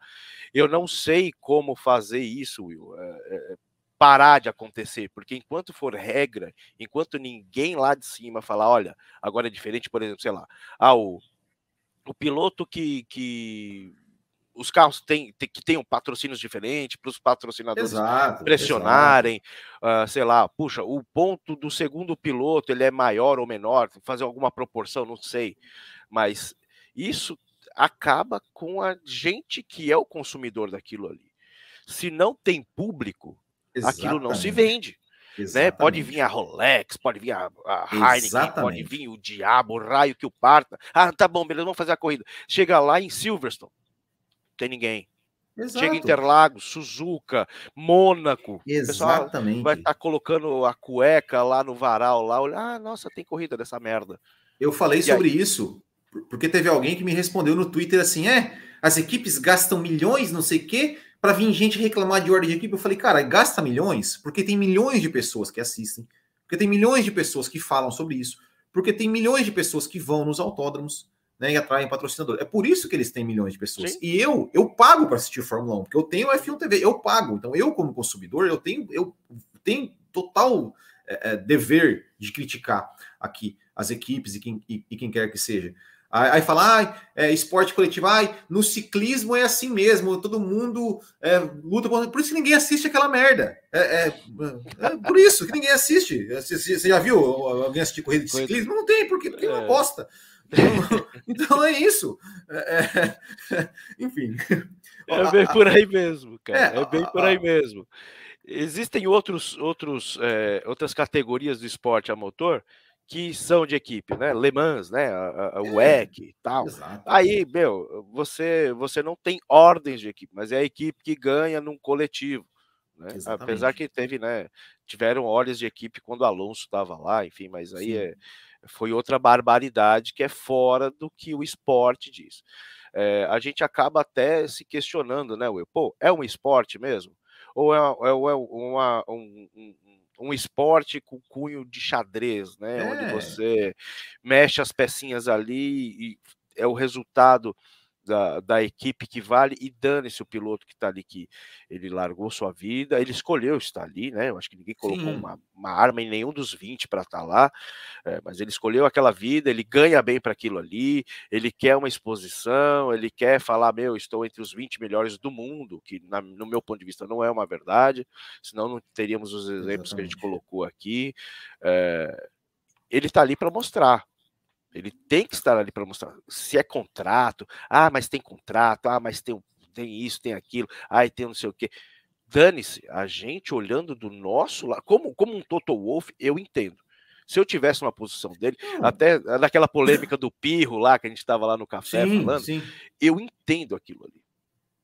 Eu não sei como fazer isso, Will. É, é, parar de acontecer, porque enquanto for regra, enquanto ninguém lá de cima falar, olha, agora é diferente, por exemplo, sei lá, ah, o, o piloto que, que os carros têm, têm, que tenham patrocínios diferentes para os patrocinadores exato, pressionarem, exato. Uh, sei lá, puxa, o ponto do segundo piloto ele é maior ou menor, fazer alguma proporção, não sei, mas isso acaba com a gente que é o consumidor daquilo ali. Se não tem público, Exatamente. aquilo não se vende. Né? Pode vir a Rolex, pode vir a, a Heineken, Exatamente. pode vir o diabo, o raio que o parta. Ah, tá bom, beleza, vamos fazer a corrida. Chega lá em Silverstone, tem ninguém. Exato. Chega Interlagos, Suzuka, Mônaco. Exatamente. Vai estar tá colocando a cueca lá no varal lá, olha, ah, nossa, tem corrida dessa merda. Eu falei e sobre aí? isso, porque teve alguém que me respondeu no Twitter assim: é, as equipes gastam milhões, não sei o quê, para vir gente reclamar de ordem de equipe. Eu falei, cara, gasta milhões, porque tem milhões de pessoas que assistem, porque tem milhões de pessoas que falam sobre isso, porque tem milhões de pessoas que vão nos autódromos né, e atraem patrocinador. É por isso que eles têm milhões de pessoas. Sim. E eu, eu pago para assistir Fórmula 1, porque eu tenho F1 TV, eu pago. Então, eu, como consumidor, eu tenho, eu tenho total é, é, dever de criticar aqui as equipes e quem, e, e quem quer que seja. Aí, aí fala, ah, é, esporte coletivo, ah, no ciclismo é assim mesmo, todo mundo é, luta por... por isso que ninguém assiste aquela merda. É, é, é por isso que ninguém assiste. Você, já viu alguém assistir corrida de ciclismo? Não tem, porque, porque é uma bosta. Então, [LAUGHS] então é isso. É, é, [LAUGHS] enfim. É bem por aí mesmo, cara. É, é bem por aí mesmo. Existem outros, outros, é, outras categorias do esporte a motor que são de equipe, né? Le Mans, né? A, a, o WEC e tal. Exato. Aí, meu, você, você não tem ordens de equipe, mas é a equipe que ganha num coletivo. Né? Apesar que teve, né? Tiveram ordens de equipe quando o Alonso estava lá, enfim, mas aí é, foi outra barbaridade que é fora do que o esporte diz. É, a gente acaba até se questionando, né, Will? Pô, é um esporte mesmo? Ou é, é, é uma, um, um um esporte com cunho de xadrez, né? É. Onde você mexe as pecinhas ali e é o resultado da, da equipe que vale e dane-se o piloto que está ali, que ele largou sua vida, ele escolheu estar ali, né? Eu acho que ninguém colocou uma, uma, arma em nenhum dos 20 para estar tá lá, é, mas ele escolheu aquela vida, ele ganha bem para aquilo ali, ele quer uma exposição, ele quer falar, meu, estou entre os 20 melhores do mundo, que na, no meu ponto de vista não é uma verdade, senão não teríamos os exemplos Exatamente. que a gente colocou aqui. É, ele está ali para mostrar. Ele tem que estar ali para mostrar. Se é contrato, ah, mas tem contrato, ah, mas tem, tem isso, tem aquilo, ah, tem não sei o quê. Dane-se, a gente olhando do nosso lado, como, como um Toto Wolff, eu entendo. Se eu tivesse uma posição dele, hum. até naquela polêmica do Pirro lá, que a gente estava lá no café sim, falando, sim. eu entendo aquilo ali.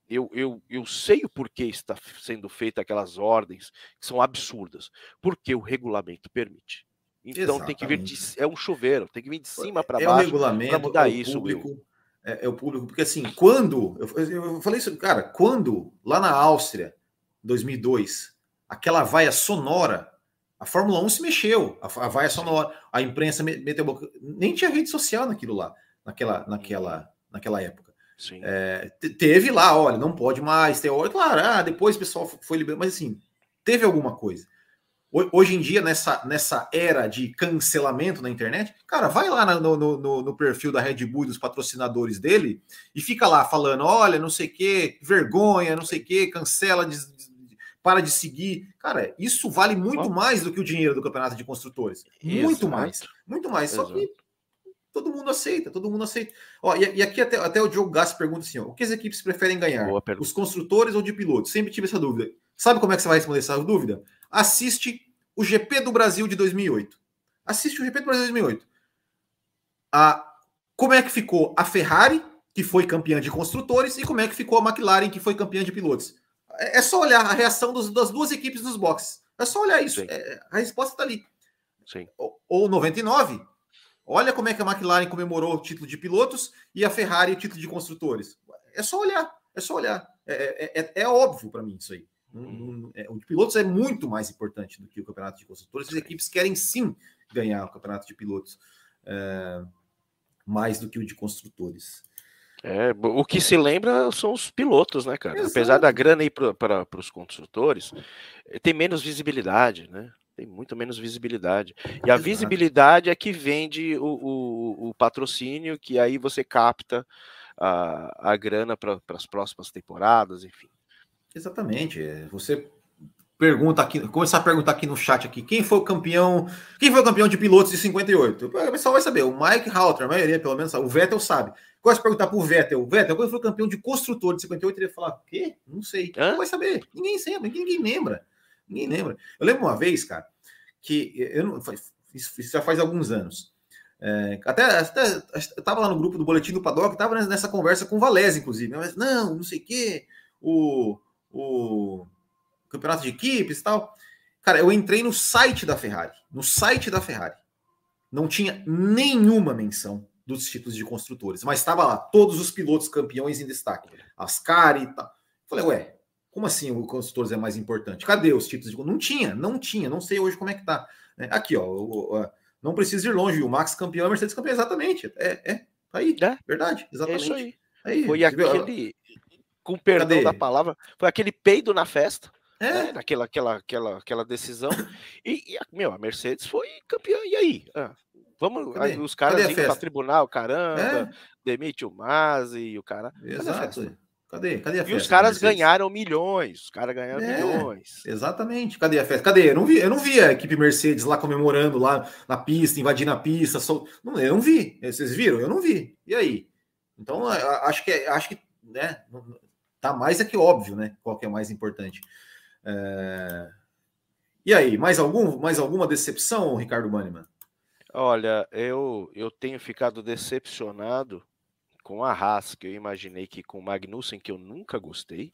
Eu, eu, eu sei o porquê está sendo feita aquelas ordens que são absurdas, porque o regulamento permite. Então Exatamente. tem que vir de, é um chuveiro, tem que vir de cima para é baixo para mudar é isso, público, é, é, o público, porque assim, quando eu, eu falei isso, cara, quando lá na Áustria, 2002, aquela vaia sonora, a Fórmula 1 se mexeu, a, a vaia sonora, a imprensa meteu boca, nem tinha rede social naquilo lá, naquela, naquela, naquela época. É, teve lá, olha, não pode mais ter, claro, ah, depois o pessoal foi liberado, mas assim, teve alguma coisa. Hoje em dia, nessa, nessa era de cancelamento na internet, cara, vai lá no, no, no, perfil da Red Bull e dos patrocinadores dele e fica lá falando: olha, não sei o que, vergonha, não sei o que, cancela, de, para de seguir. Cara, isso vale muito mais do que o dinheiro do campeonato de construtores. Muito mais. Muito mais. Exato. Só que todo mundo aceita, todo mundo aceita. Ó, e, e aqui até, até o Diogo Gassi pergunta assim: ó, o que as equipes preferem ganhar? Os construtores ou de pilotos? Sempre tive essa dúvida. Sabe como é que você vai responder essa dúvida? Assiste o GP do Brasil de 2008. Assiste o GP do Brasil de 2008. A, como é que ficou a Ferrari, que foi campeã de construtores, e como é que ficou a McLaren, que foi campeã de pilotos. É, é só olhar a reação dos, das duas equipes nos boxes. É só olhar isso. É, a resposta está ali. Sim. Ou, ou 99. Olha como é que a McLaren comemorou o título de pilotos e a Ferrari o título de construtores. É só olhar. É só olhar. É, é, é, é óbvio para mim isso aí. Uhum. É, o de pilotos é muito mais importante do que o campeonato de construtores. As equipes querem sim ganhar o campeonato de pilotos é, mais do que o de construtores. É, o que se lembra são os pilotos, né, cara? Exato. Apesar da grana ir para os construtores, eh, tem menos visibilidade, né? Tem muito menos visibilidade. E a Exato. visibilidade é que vende o, o, o, patrocínio, que aí você capta a, a grana para as próximas temporadas, enfim. Exatamente. Você pergunta aqui, começar a perguntar aqui no chat aqui, quem foi o campeão, quem foi o campeão de pilotos de 58? O pessoal vai saber, o Mike Halter, a maioria pelo menos, o Vettel sabe. Gosto de perguntar pro Vettel, Vettel, quando foi o campeão de construtor de 58, ele ia falar, o quê? Não sei. Hã? Não vai saber. Ninguém sabe, ninguém lembra. Ninguém lembra. Eu lembro uma vez, cara, que eu não, isso já faz alguns anos. É, até, até eu tava lá no grupo do Boletim do Paddock, tava nessa conversa com o Valese, inclusive. Mas, não, não sei o quê. O, o campeonato de equipes e tal. Cara, eu entrei no site da Ferrari. No site da Ferrari. Não tinha nenhuma menção dos títulos de construtores, mas estava lá todos os pilotos campeões em destaque. Ascari e tal. Falei, ué, como assim o construtores é mais importante? Cadê os títulos de Não tinha, não tinha, não sei hoje como é que tá. É, aqui, ó, não precisa ir longe, o Max campeão, a Mercedes campeão, exatamente. É, é, tá aí, é, verdade, exatamente. É isso aí. aí Foi aquele, com perdão Cadê? da palavra, foi aquele peido na festa. É. Né, naquela aquela, aquela, aquela decisão. E, e, meu, a Mercedes foi campeã. E aí? Ah, vamos, aí, os caras indo para tribunal, caramba, é. demite o Masi e o cara. Exato. Cadê? Cadê a festa? E os caras ganharam milhões. Os caras ganharam é, milhões. Exatamente. Cadê a festa? Cadê? Eu não vi, eu não vi a equipe Mercedes lá comemorando lá na pista, invadindo a pista. Sol... Não, eu não vi. Vocês viram? Eu não vi. E aí? Então, acho que acho que né, tá mais é que óbvio, né? Qual que é mais importante. É... E aí, mais algum, mais alguma decepção, Ricardo Banniman? Olha, eu eu tenho ficado decepcionado com a Haas, que eu imaginei que com o Magnussen, que eu nunca gostei,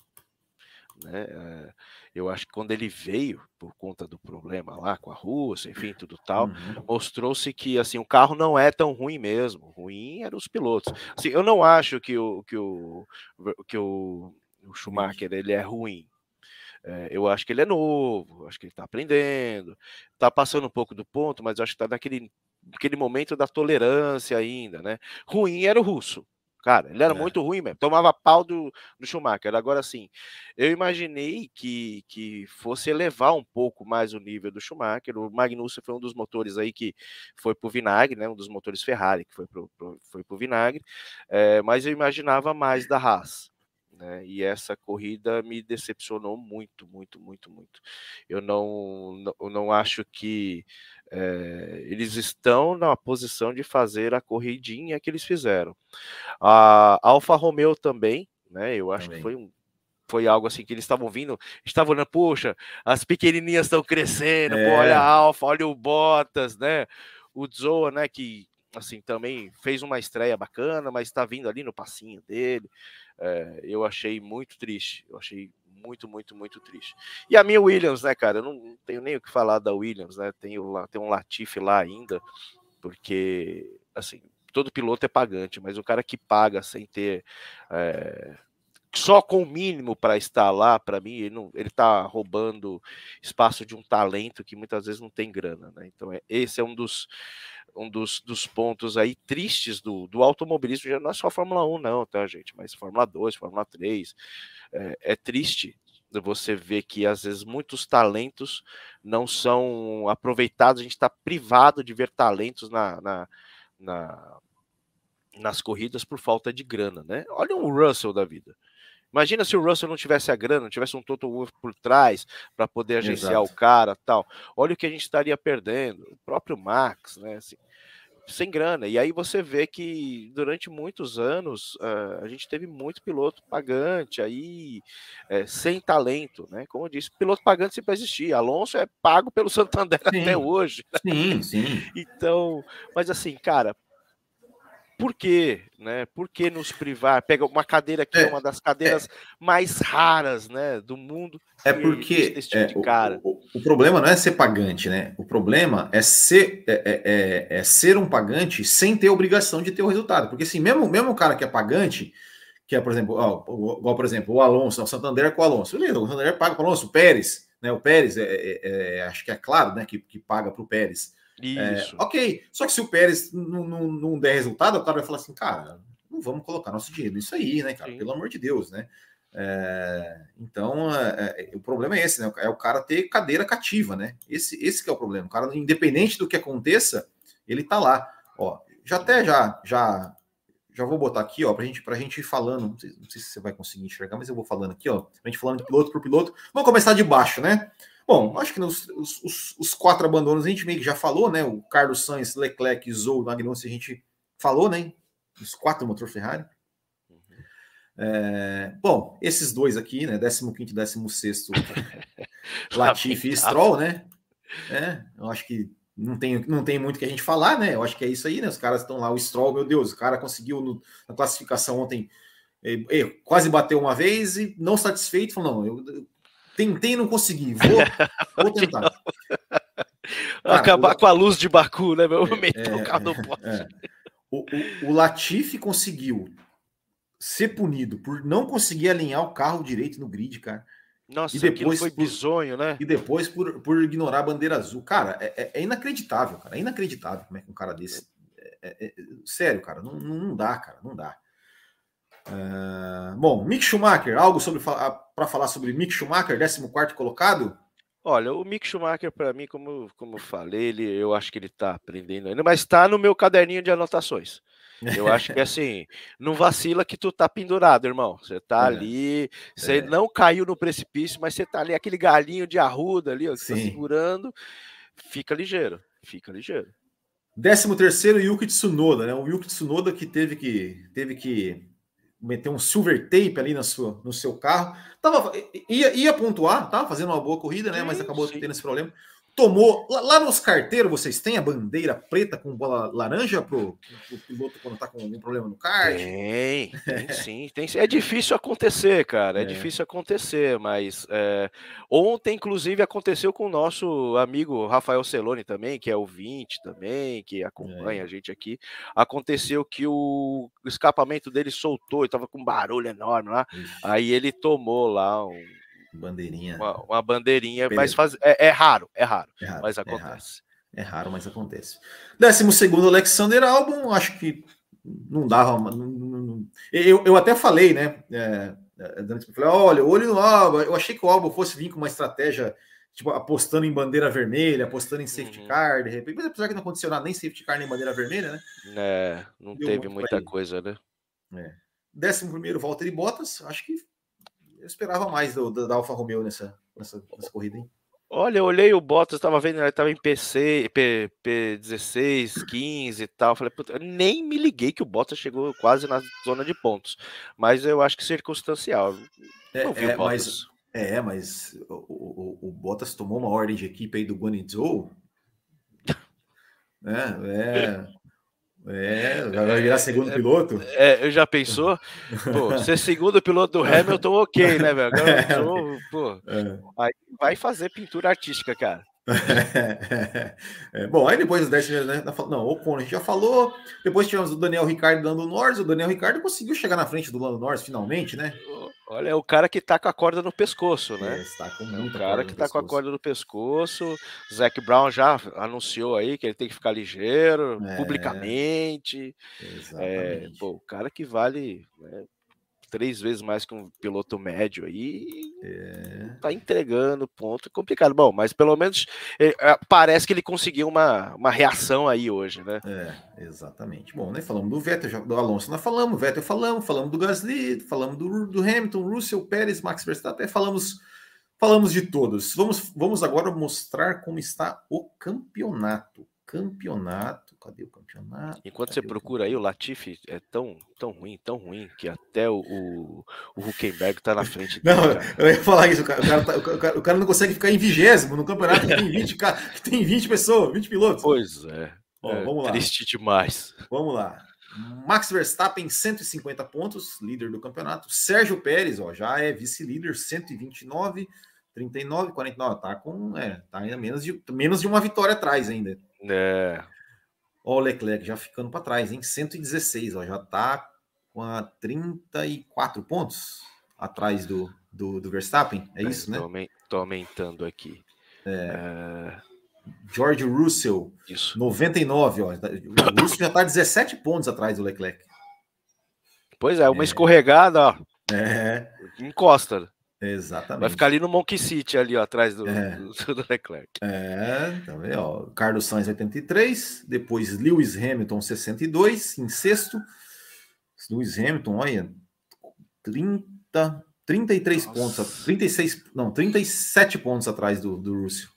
né? Eh, eu acho que quando ele veio, por conta do problema lá com a Rússia, enfim, tudo tal, uhum. mostrou-se que assim o carro não é tão ruim mesmo. Ruim eram os pilotos. Assim, eu não acho que o que o que o, o Schumacher ele é ruim. É, eu acho que ele é novo, acho que ele está aprendendo, está passando um pouco do ponto, mas acho que está naquele, naquele momento da tolerância ainda, né? Ruim era o russo. Cara, ele era é. muito ruim mesmo. Tomava pau do, do Schumacher. Agora, sim, eu imaginei que, que fosse elevar um pouco mais o nível do Schumacher. O Magnussen foi um dos motores aí que foi pro vinagre, né? Um dos motores Ferrari que foi pro, pro foi pro vinagre. É, mas eu imaginava mais da Haas. Né? E essa corrida me decepcionou muito, muito, muito, muito. Eu não, não, não acho que é, eles estão na posição de fazer a corridinha que eles fizeram. A Alfa Romeo também, né? Eu acho também. que foi um foi algo assim que eles estavam vindo, estavam olhando, poxa, as pequenininhas estão crescendo, é. pô, olha a Alfa, olha o Bottas, né? O Zoa, né, que assim também fez uma estreia bacana, mas está vindo ali no passinho dele. É, eu achei muito triste. Eu achei muito, muito, muito triste. E a minha Williams, né, cara? Eu não tenho nem o que falar da Williams, né? Tem, o, tem um Latifi lá ainda, porque, assim, todo piloto é pagante, mas o cara que paga sem ter. É, só com o mínimo para estar lá, para mim, ele, não, ele tá roubando espaço de um talento que muitas vezes não tem grana, né? Então, é, esse é um dos um dos, dos pontos aí tristes do, do automobilismo, não é só Fórmula 1, não, tá, gente? Mas Fórmula 2, Fórmula 3. É, é triste você ver que às vezes muitos talentos não são aproveitados, a gente está privado de ver talentos na, na, na, nas corridas por falta de grana, né? Olha o Russell da vida. Imagina se o Russell não tivesse a grana, não tivesse um Toto Wolff por trás para poder agenciar Exato. o cara, tal. Olha o que a gente estaria perdendo. O próprio Max, né? Assim, sem grana. E aí você vê que durante muitos anos uh, a gente teve muito piloto pagante aí uh, sem talento, né? Como eu disse, piloto pagante sempre existia. Alonso é pago pelo [LAUGHS] Santander sim, até hoje. Sim, sim. então, mas assim, cara, por quê? Né? Por que nos privar? Pega uma cadeira que é, é uma das cadeiras é, mais raras né, do mundo. É porque tipo é, o, o, o, problema não é ser pagante, né? O problema é ser, é, é, é, é, ser um pagante sem ter obrigação de ter o resultado. Porque assim, mesmo, mesmo o cara que é pagante, que é, por exemplo, ó, igual, por exemplo, o Alonso, o Santander com o Alonso. Beleza, o Santander paga para o Alonso, o Pérez, né? O Pérez, é, é, é, acho que é claro, né? Que, que paga para o Pérez. Isso. É, ok, só que se o Pérez não, não, não, der resultado, o cara vai falar assim, cara, não vamos colocar nosso dinheiro nisso aí, né, cara? Sim. Pelo amor de Deus, né? É, então, é, é, o problema é esse, né? É o cara ter cadeira cativa, né? Esse, esse que é o problema. O cara, independente do que aconteça, ele tá lá. Ó, já até já, já, já vou botar aqui, ó, pra gente, pra gente ir falando. Não sei, não sei se você vai conseguir enxergar, mas eu vou falando aqui, ó. Pra gente falando de piloto por piloto. Vamos começar de baixo, né? Bom, acho que nos os, os, quatro abandonos a gente meio que já falou, né? O Carlos Sainz, Leclerc, Zou, Magnussen, a gente falou, né? Os quatro motor Ferrari. É, bom, esses dois aqui, né? 15 e 16, [LAUGHS] Latifi e Stroll, né? É, eu acho que não tem, não tem muito que a gente falar, né? Eu acho que é isso aí, né? Os caras estão lá, o Stroll, meu Deus, o cara conseguiu no, na classificação ontem, eh, eh, quase bateu uma vez e não satisfeito, falou: não, eu, eu tentei e não consegui, vou, [LAUGHS] vou tentar. Cara, Acabar o, com a luz de Baku, né? Meu? É, é, é, é. O, o, o Latifi conseguiu ser punido por não conseguir alinhar o carro direito no grid, cara. Nossa, e depois foi bizonho, né? E depois por, por ignorar a bandeira azul. Cara, é, é, é inacreditável, cara. É inacreditável como é que um cara desse. É, é, é sério, cara, não, não dá, cara, não dá. Uh, bom, Mick Schumacher, algo sobre para falar sobre Mick Schumacher, 14 colocado? Olha, o Mick Schumacher, para mim, como, como eu falei, ele, eu acho que ele está aprendendo ainda, mas está no meu caderninho de anotações. Eu acho que assim, [LAUGHS] não vacila que tu tá pendurado, irmão. Você tá é. ali, você é. não caiu no precipício, mas você tá ali, aquele galinho de arruda ali, ó, que tá segurando. Fica ligeiro, fica ligeiro. 13 terceiro, Yuki Tsunoda, né? O Yuki Tsunoda que teve que teve que meter um silver tape ali na sua, no seu carro. Tava, ia, ia pontuar, tava fazendo uma boa corrida, né? Mas acabou tendo esse problema tomou. Lá, nos carteiros, vocês têm a bandeira preta com bola laranja pro, pro piloto quando tá com algum problema no kart? Tem, [LAUGHS] tem sim. Tem, é difícil acontecer, cara. É, é difícil acontecer, mas é, ontem, inclusive, aconteceu com o nosso amigo Rafael Celone também, que é o 20 também, que acompanha é. a gente aqui. Aconteceu que o, o escapamento dele soltou e tava com um barulho enorme lá. Ixi. Aí ele tomou lá um Bandeirinha. Uma, uma bandeirinha, Beleza. mas faz, é, é, raro, é raro, é raro, mas é acontece. É raro, é raro, mas acontece. Décimo segundo, Alexander Albon, acho que não dava. Não, não, eu, eu até falei, né? É, eu falei, olha, olho no Albon. Eu achei que o Albon fosse vir com uma estratégia, tipo, apostando em bandeira vermelha, apostando em safety uhum. car, de repente. Mas apesar que não aconteceu nada, nem safety car, nem bandeira vermelha, né? É, não Deu teve muita coisa, né? É. Décimo primeiro, Valtteri Bottas, acho que eu esperava mais do, do, da Alfa Romeo nessa, nessa, nessa corrida, hein? Olha, eu olhei o Bottas, estava vendo, ele estava em PC, P, P16, 15 e tal. Falei, puta, nem me liguei que o Bottas chegou quase na zona de pontos. Mas eu acho que circunstancial. É, é mas, é, mas o, o, o, Bottas tomou uma ordem de equipe aí do Guanizou. [LAUGHS] né? É, é, vai virar segundo é, piloto? É, eu já pensou? Pô, ser segundo piloto do Hamilton, ok, né, velho? Agora eu [LAUGHS] sou, pô, é. aí vai fazer pintura artística, cara. [LAUGHS] É, bom, aí depois dos 10 né? Não, o Ocon a gente já falou. Depois tivemos o Daniel Ricardo dando Norris. O Daniel Ricardo conseguiu chegar na frente do Lando Norris finalmente, né? Olha, é o cara que tá com a corda no pescoço, né? É, está com é o cara que tá pescoço. com a corda no pescoço. Zac Brown já anunciou aí que ele tem que ficar ligeiro, é, publicamente. É, pô, o cara que vale né, três vezes mais que um piloto médio aí, é. tá entregando ponto complicado. Bom, mas pelo menos é, parece que ele conseguiu uma, uma reação aí hoje, né? É, exatamente. Bom, né? Falamos do Vettel, do Alonso, nós falamos, Vettel falamos, falamos do Gasly, falamos do, do Hamilton, Russell, Pérez, Max Verstappen, falamos falamos de todos. Vamos, vamos agora mostrar como está o campeonato campeonato. Cadê o campeonato? Enquanto Cadê você procura aí, o Latifi é tão, tão ruim, tão ruim, que até o, o, o Huckenberg tá na frente dele, Não, cara. eu ia falar isso, o cara, o cara, tá, o cara, o cara não consegue ficar em vigésimo no campeonato que tem [LAUGHS] 20, que tem 20 pessoas, 20 pilotos. Pois é. Bom, é vamos lá. Triste demais. Vamos lá. Max Verstappen, 150 pontos, líder do campeonato. Sérgio Pérez, ó, já é vice-líder, 129, 39, 49. Tá com. É, tá ainda menos de, menos de uma vitória atrás ainda. É. Ó, o Leclerc já ficando para trás, em 116, ó, já tá com a 34 pontos atrás do, do, do Verstappen, é, é isso, né? Tô aumentando aqui. É. Uh... George Russell, isso. 99, ó. O Russell já está 17 pontos atrás do Leclerc. Pois é, uma é. escorregada, ó. É. Encosta. Exatamente. Vai ficar ali no Monkey City, ali ó, atrás do, é. do, do, Leclerc. É, tá vendo? Ó, Carlos Sainz 83, depois Lewis Hamilton 62, em sexto. Lewis Hamilton, olha, 30, 33 Nossa. pontos, 36, não, 37 pontos atrás do, do Russell.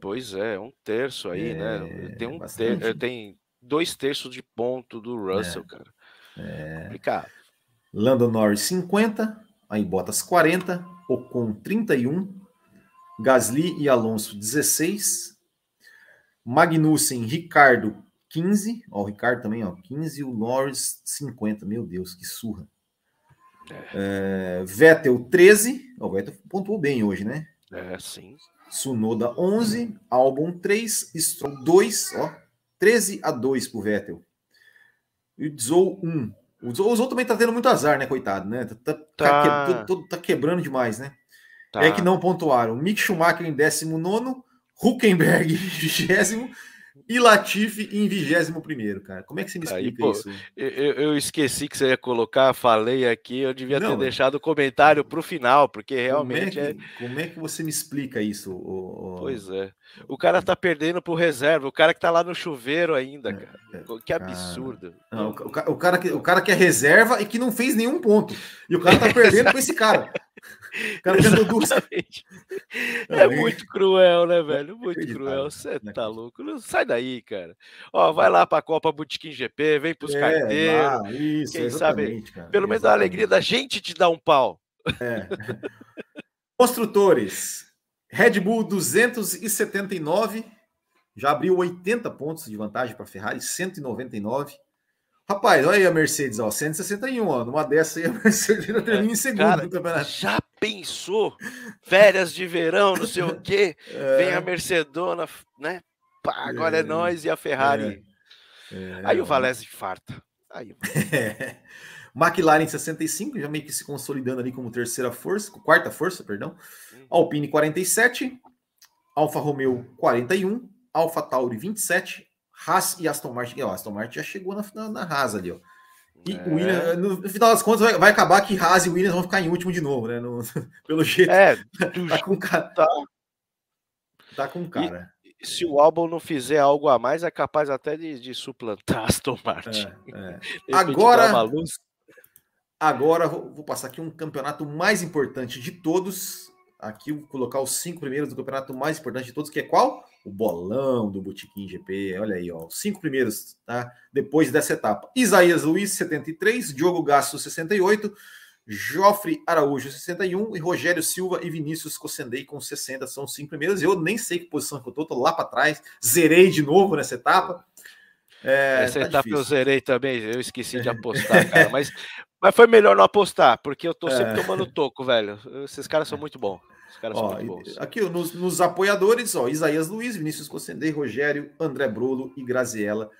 Pois é, um terço aí, né? é, né? Tem um ter, tem dois terços de ponto do Russell, é, cara. É. Complicado. Lando Norris 50, aí Bottas 40, Ocon 31, Gasly e Alonso 16, Magnussen, Ricardo 15, ó, o Ricardo também, ó, 15 e o Norris 50. Meu Deus, que surra. É. É, Vettel 13, ó, o Vettel pontuou bem hoje, né? É, sim. Sunoda 11, Albon 3, Stroll 2, ó, 13 a 2 pro Vettel. E Zou 1, o Zou também tá tendo muito azar, né, coitado, né? Tá, tá, tá. tá, que, tá quebrando demais, né? Tá. É que não pontuaram. Mick Schumacher em 19, Huckenberg [LAUGHS] em 20 e Latifi em 21, cara. Como é que você me explica Aí, pô, isso? Eu, eu, esqueci que você ia colocar, falei aqui, eu devia Não, ter deixado o comentário para o final, porque realmente como é, que, é... Como é que você me explica isso? O, o... Pois é. O cara tá perdendo pro reserva, o cara que tá lá no chuveiro ainda, é, cara. É, que absurdo. Não, o, o, cara que, o cara que é reserva e que não fez nenhum ponto. E o cara tá perdendo com esse cara. O cara [LAUGHS] Exatamente. É muito cruel, né, velho? Muito cruel. Você tá louco. Sai daí, cara. Ó, vai lá pra Copa Botequim GP, vem pros é, carteiros. Lá, isso, Quem sabe, cara, pelo menos a alegria da gente te dar um pau. É. Construtores. Red Bull 279 já abriu 80 pontos de vantagem para a Ferrari, 199. Rapaz, olha aí a Mercedes, ó, 161, ó. Numa dessa aí a [LAUGHS] Mercedes já termina em segundo Cara, no campeonato. Já pensou? Férias de verão, não sei o [LAUGHS] quê. É. Vem a Mercedona, né? Pá, agora é, é nós e a Ferrari. É. É. Aí o Valese farta. Aí. É. [LAUGHS] McLaren 65, já meio que se consolidando ali como terceira força, quarta força, perdão. Hum. Alpine 47, Alfa Romeo 41, Alfa Tauri 27, Haas e Aston Martin. Ó, Aston Martin já chegou na, na, na Haas ali, ó. E é. Williams, no final das contas, vai, vai, acabar que Haas e Williams vão ficar em último de novo, né? No, [LAUGHS] pelo jeito. É, [LAUGHS] tá com cara. Tá, tá com cara. E, se o álbum não fizer algo a mais, é capaz até de, de suplantar [LAUGHS] Aston Martin. É, é. Agora, agora vou, vou passar aqui um campeonato mais importante de todos. Aqui vou colocar os cinco primeiros do campeonato mais importante de todos, que é qual? O bolão do Botequim GP. Olha aí, ó, os cinco primeiros, tá? Depois dessa etapa. Isaías Luiz, 73, Diogo Gasto, 68, Joffre Araújo, 61 e Rogério Silva e Vinícius Cossendei com 60. São os cinco primeiros. Eu nem sei que posição que eu tô, tô lá para trás. Zerei de novo nessa etapa. É, Essa tá etapa difícil. eu zerei também, eu esqueci de apostar, [LAUGHS] cara, mas, mas foi melhor não apostar, porque eu tô sempre é. tomando toco, velho. Esses caras são muito bons. Ó, aqui nos, nos, apoiadores, ó, Isaías Luiz, Vinícius Cossendei, Rogério, André Brolo e Graziella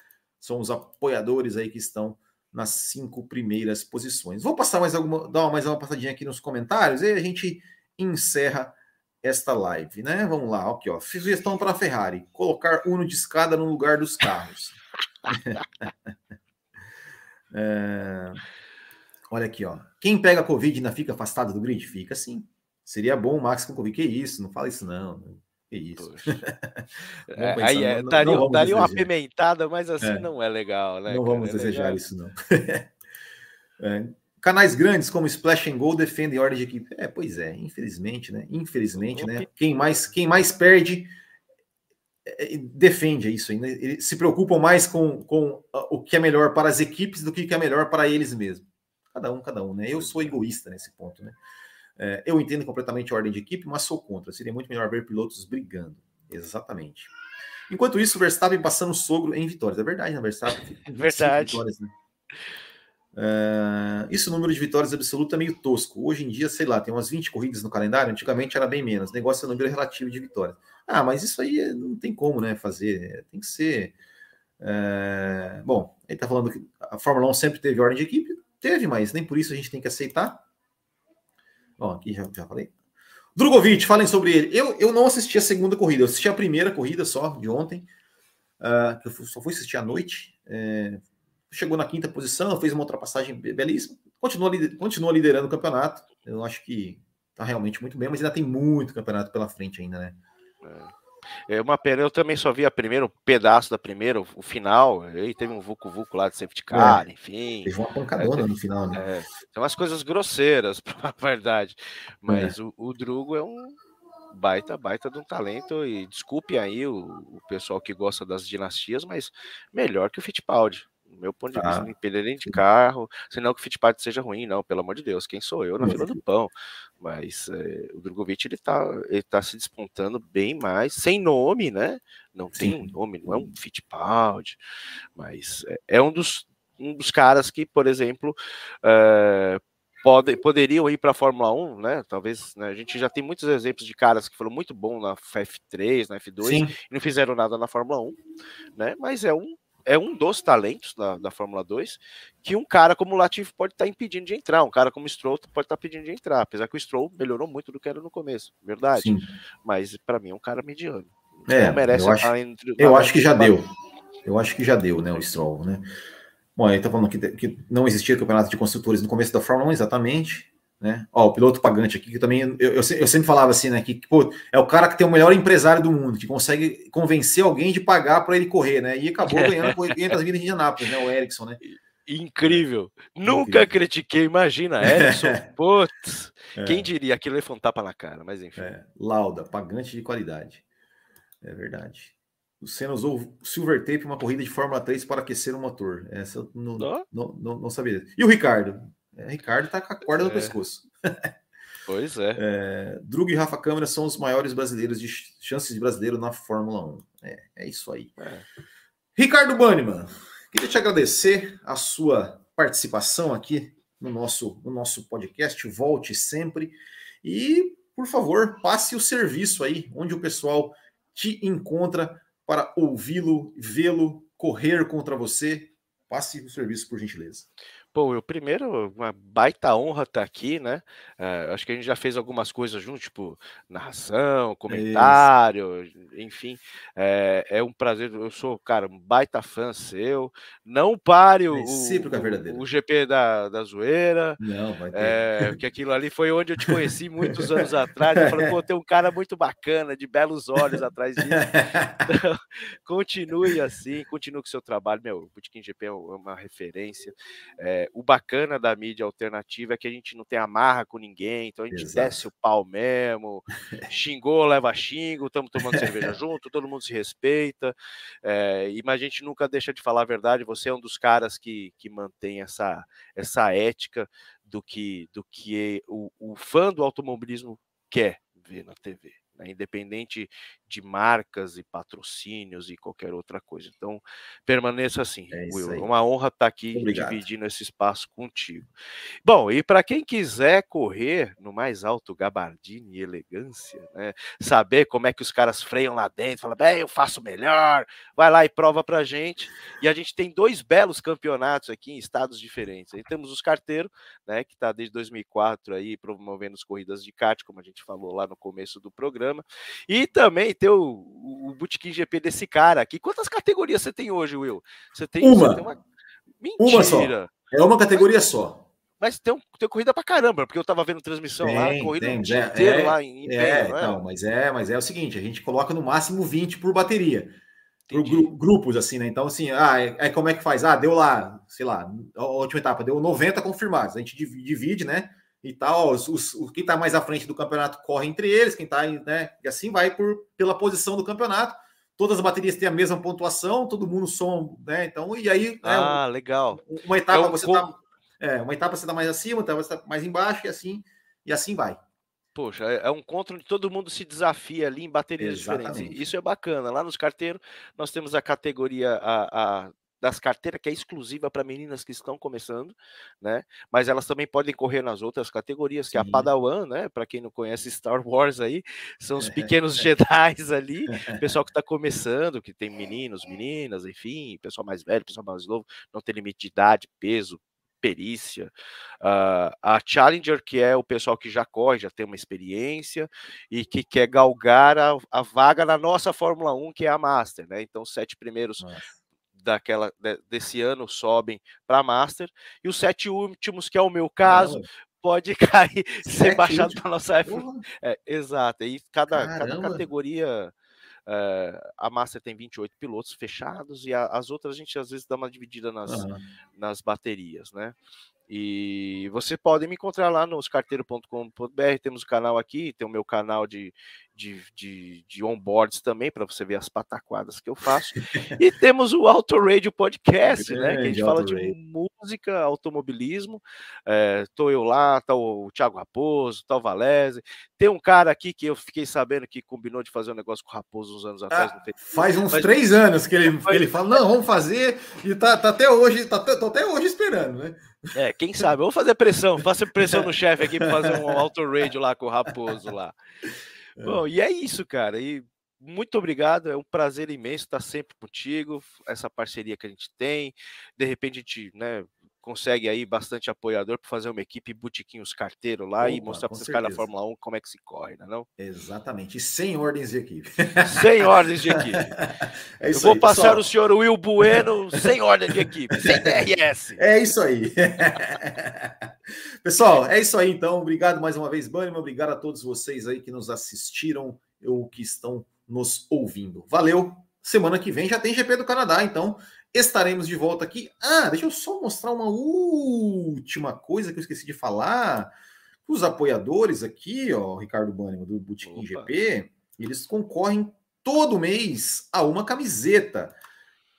são os apoiadores aí que estão nas cinco primeiras posições. Vou passar mais alguma, dar mais uma passadinha aqui nos comentários e a gente encerra esta live, né? Vamos lá, aqui, ó. Sugestão para a Ferrari: colocar Uno de escada no lugar dos carros. [LAUGHS] é... Olha aqui, ó. Quem pega Covid ainda fica afastado do grid? Fica sim. Seria bom o Max Covid. Que isso? Não fala isso, não. Que isso. [LAUGHS] é, aí é, não, daria, não daria uma apimentada, mas assim é. não é legal, né? Não cara? vamos é desejar isso, não. [LAUGHS] é. Canais grandes como Splash and Go defendem ordem de equipe. É, pois é, infelizmente, né? Infelizmente, né? Quem mais, quem mais perde é, defende isso ainda. Eles se preocupam mais com, com o que é melhor para as equipes do que o que é melhor para eles mesmos. Cada um, cada um, né? Eu sou egoísta nesse ponto, né? É, eu entendo completamente a ordem de equipe, mas sou contra. Seria muito melhor ver pilotos brigando. Exatamente. Enquanto isso, Verstappen passando o sogro em vitórias. É verdade, né? Verstappen. verdade. Vitórias, né? Uh, isso, o número de vitórias absoluto é meio tosco. Hoje em dia, sei lá, tem umas 20 corridas no calendário, antigamente era bem menos. O negócio é o número relativo de vitórias. Ah, mas isso aí não tem como, né, fazer. Tem que ser. Uh, bom, ele está falando que a Fórmula 1 sempre teve ordem de equipe, teve, mas nem por isso a gente tem que aceitar. Ó, aqui já, já falei. Drogovic, falem sobre ele. Eu, eu não assisti a segunda corrida, eu assisti a primeira corrida só, de ontem, uh, eu só fui assistir à noite. É, chegou na quinta posição, fez uma ultrapassagem belíssima, continua, continua liderando o campeonato. Eu acho que tá realmente muito bem, mas ainda tem muito campeonato pela frente ainda, né? É uma pena, eu também só vi a primeira, um pedaço da primeira, o final, aí teve um Vucu Vucu lá de safety car, é, enfim. Teve uma pancadona é, no final, né? É, tem umas coisas grosseiras, [LAUGHS] pra verdade. Mas é. o, o Drugo é um baita, baita de um talento, e desculpe aí o, o pessoal que gosta das dinastias, mas melhor que o Fittipaldi meu ponto de vista, ah. independente de carro, senão que o Fittipaldi seja ruim, não, pelo amor de Deus, quem sou eu na fila do pão? Mas é, o Drogovic, ele tá, ele tá se despontando bem mais, sem nome, né? Não tem um nome, não é um Fittipaldi, mas é, é um, dos, um dos caras que, por exemplo, é, pode, poderiam ir para a Fórmula 1, né? Talvez né? a gente já tem muitos exemplos de caras que foram muito bons na F3, na F2 Sim. e não fizeram nada na Fórmula 1, né? Mas é um é um dos talentos da, da Fórmula 2 que um cara como o Latifi pode estar tá impedindo de entrar, um cara como o Stroll pode estar tá pedindo de entrar, apesar que o Stroll melhorou muito do que era no começo, verdade. Sim. Mas para mim é um cara mediano. É, não merece eu acho, entre, eu acho que já deu. Eu acho que já deu, né, o Stroll, né? Bom, ele tá falando que, que não existia campeonato de construtores no começo da Fórmula 1, exatamente né? Ó, o piloto pagante aqui, que também eu, eu, eu, sempre falava assim, né? Que pô, é o cara que tem o melhor empresário do mundo, que consegue convencer alguém de pagar para ele correr, né? E acabou [LAUGHS] ganhando 500 vidas em Indianápolis, né? O Erickson, né? Incrível. Nunca critiquei, imagina, [LAUGHS] Erickson. Putz, é. quem diria aquilo ia um tapa na cara, mas enfim. É, lauda, pagante de qualidade. É verdade. O Senna usou silver tape uma corrida de Fórmula 3 para aquecer o motor. Essa eu não, oh. não, não, não sabia. E o Ricardo? É, Ricardo tá com a corda no é. pescoço. Pois é. é. Drug e Rafa Câmara são os maiores brasileiros de chances de brasileiro na Fórmula 1. É, é isso aí. É. Ricardo Banniman, queria te agradecer a sua participação aqui no nosso, no nosso podcast. Volte sempre. E, por favor, passe o serviço aí, onde o pessoal te encontra para ouvi-lo, vê-lo, correr contra você. Passe o serviço, por gentileza. Pô, eu primeiro, uma baita honra estar aqui, né? Eh, acho que a gente já fez algumas coisas juntos, tipo narração, comentário, enfim. É, é um prazer. Eu sou, cara, um baita fã seu. Não pare o, o, o, o GP da, da zoeira. Não, vai ter. É, porque aquilo ali foi onde eu te conheci muitos anos [LAUGHS] atrás. Eu falei, pô, tem um cara muito bacana, de belos olhos atrás disso. [LAUGHS] Então, continue assim, continue com o seu trabalho. Meu, o Botequim GP é uma referência. É, o bacana da mídia alternativa é que a gente não tem amarra com ninguém, então a gente Exato. desce o pau mesmo, xingou, leva xingo, estamos tomando cerveja [LAUGHS] junto, todo mundo se respeita, é, mas a gente nunca deixa de falar a verdade, você é um dos caras que, que mantém essa, essa ética do que, do que o, o fã do automobilismo quer ver na TV. Né, independente de marcas e patrocínios e qualquer outra coisa. Então, permaneça assim, é Will. É uma honra estar aqui Obrigado. dividindo esse espaço contigo. Bom, e para quem quiser correr no mais alto gabardine e elegância, né, saber como é que os caras freiam lá dentro, fala, bem, eu faço melhor, vai lá e prova para gente. E a gente tem dois belos campeonatos aqui em estados diferentes. Aí temos os carteiros, né, que está desde 2004 aí promovendo as corridas de kart, como a gente falou lá no começo do programa, e também ter o, o Bootkin GP desse cara aqui. Quantas categorias você tem hoje, Will? Você tem uma. Você tem uma... Mentira. Uma só. É uma categoria mas, só. Mas tem, tem corrida pra caramba, porque eu tava vendo transmissão tem, lá, corrida tem, um dia é, inteiro é, lá em, é, é, não, mas é, mas é o seguinte, a gente coloca no máximo 20 por bateria. Por gru, grupos, assim, né? Então, assim, ah, é, é, como é que faz? Ah, deu lá, sei lá, a última etapa, deu 90 confirmados. A gente divide, né? E tal. Os, os, quem está mais à frente do campeonato corre entre eles, quem está, né? E assim vai por, pela posição do campeonato. Todas as baterias têm a mesma pontuação, todo mundo som, né? Então, e aí. Né, ah, né, legal. Uma etapa é você está. É, uma etapa você está mais acima, outra você está mais embaixo, e assim, e assim vai. Poxa, é, é um encontro onde todo mundo se desafia ali em baterias Exatamente. diferentes. Isso é bacana. Lá nos carteiros, nós temos a categoria, a, a das carteiras que é exclusiva para meninas que estão começando, né? Mas elas também podem correr nas outras categorias, que é a Padawan, né? Para quem não conhece Star Wars aí, são os [LAUGHS] pequenos Jedi ali, pessoal que está começando, que tem meninos, meninas, enfim, pessoal mais velho, pessoal mais novo, não tem limite de idade, peso, perícia. Uh, a Challenger, que é o pessoal que já corre, já tem uma experiência e que quer galgar a, a vaga na nossa Fórmula 1, que é a Master, né? Então, os sete primeiros Nossa. Daquela desse ano sobem para Master e os sete últimos, que é o meu caso, pode [LAUGHS] cair, ser baixado para nossa F. É, exato. E cada, cada categoria. Uh, a Master tem 28 pilotos fechados e a, as outras a gente às vezes dá uma dividida nas, nas baterias, né? E você pode me encontrar lá no oscarteiro.com.br. Temos o canal aqui, tem o meu canal de, de, de, de onboards também, para você ver as pataquadas que eu faço. e temos o Auto Radio Podcast, né? Que a gente fala de música, automobilismo. É, tô eu lá, tá o Thiago Raposo, tá o Valese. Tem um cara aqui que eu fiquei sabendo que combinou de fazer um negócio com o Raposo uns anos atrás. Ah, faz uns Mas, três anos que ele, ele fala, não, vamos fazer, e tá, tá até hoje, tá, tô até hoje esperando, né? É, quem sabe? Vamos fazer pressão, faça pressão no chefe aqui para fazer um auto radio lá com o Raposo lá. É. Bom, e é isso, cara. E muito obrigado, é um prazer imenso estar sempre contigo, essa parceria que a gente tem. De repente a gente, né, consegue aí bastante apoiador para fazer uma equipe botiquinhos carteiro lá Opa, e mostrar para os caras da Fórmula 1 como é que se corre, não, é não? Exatamente, e sem ordens de equipe. Sem ordens de equipe. [LAUGHS] É Eu vou aí, passar pessoal. o senhor Will Bueno sem ordem de equipe, [LAUGHS] sem DRS. É isso aí. [LAUGHS] pessoal, é isso aí então. Obrigado mais uma vez, Bunnyman. Obrigado a todos vocês aí que nos assistiram ou que estão nos ouvindo. Valeu. Semana que vem já tem GP do Canadá, então Estaremos de volta aqui. Ah, deixa eu só mostrar uma última coisa que eu esqueci de falar. Os apoiadores aqui, ó, Ricardo Banniman, do Botequim GP, eles concorrem todo mês a uma camiseta.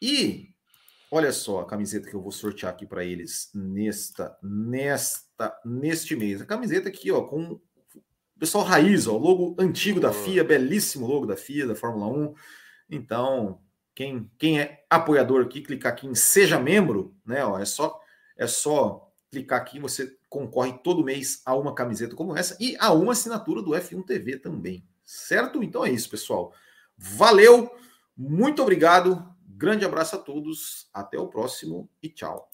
E olha só a camiseta que eu vou sortear aqui para eles nesta, nesta, neste mês. A camiseta aqui, ó, com o pessoal raiz, ó, logo antigo da FIA, belíssimo logo da FIA, da Fórmula 1. Então, quem, quem é apoiador aqui, clicar aqui em seja membro, né? Ó, é só é só clicar aqui, você concorre todo mês a uma camiseta como essa e a uma assinatura do F1 TV também. Certo? Então é isso, pessoal. Valeu, muito obrigado. Grande abraço a todos. Até o próximo e tchau.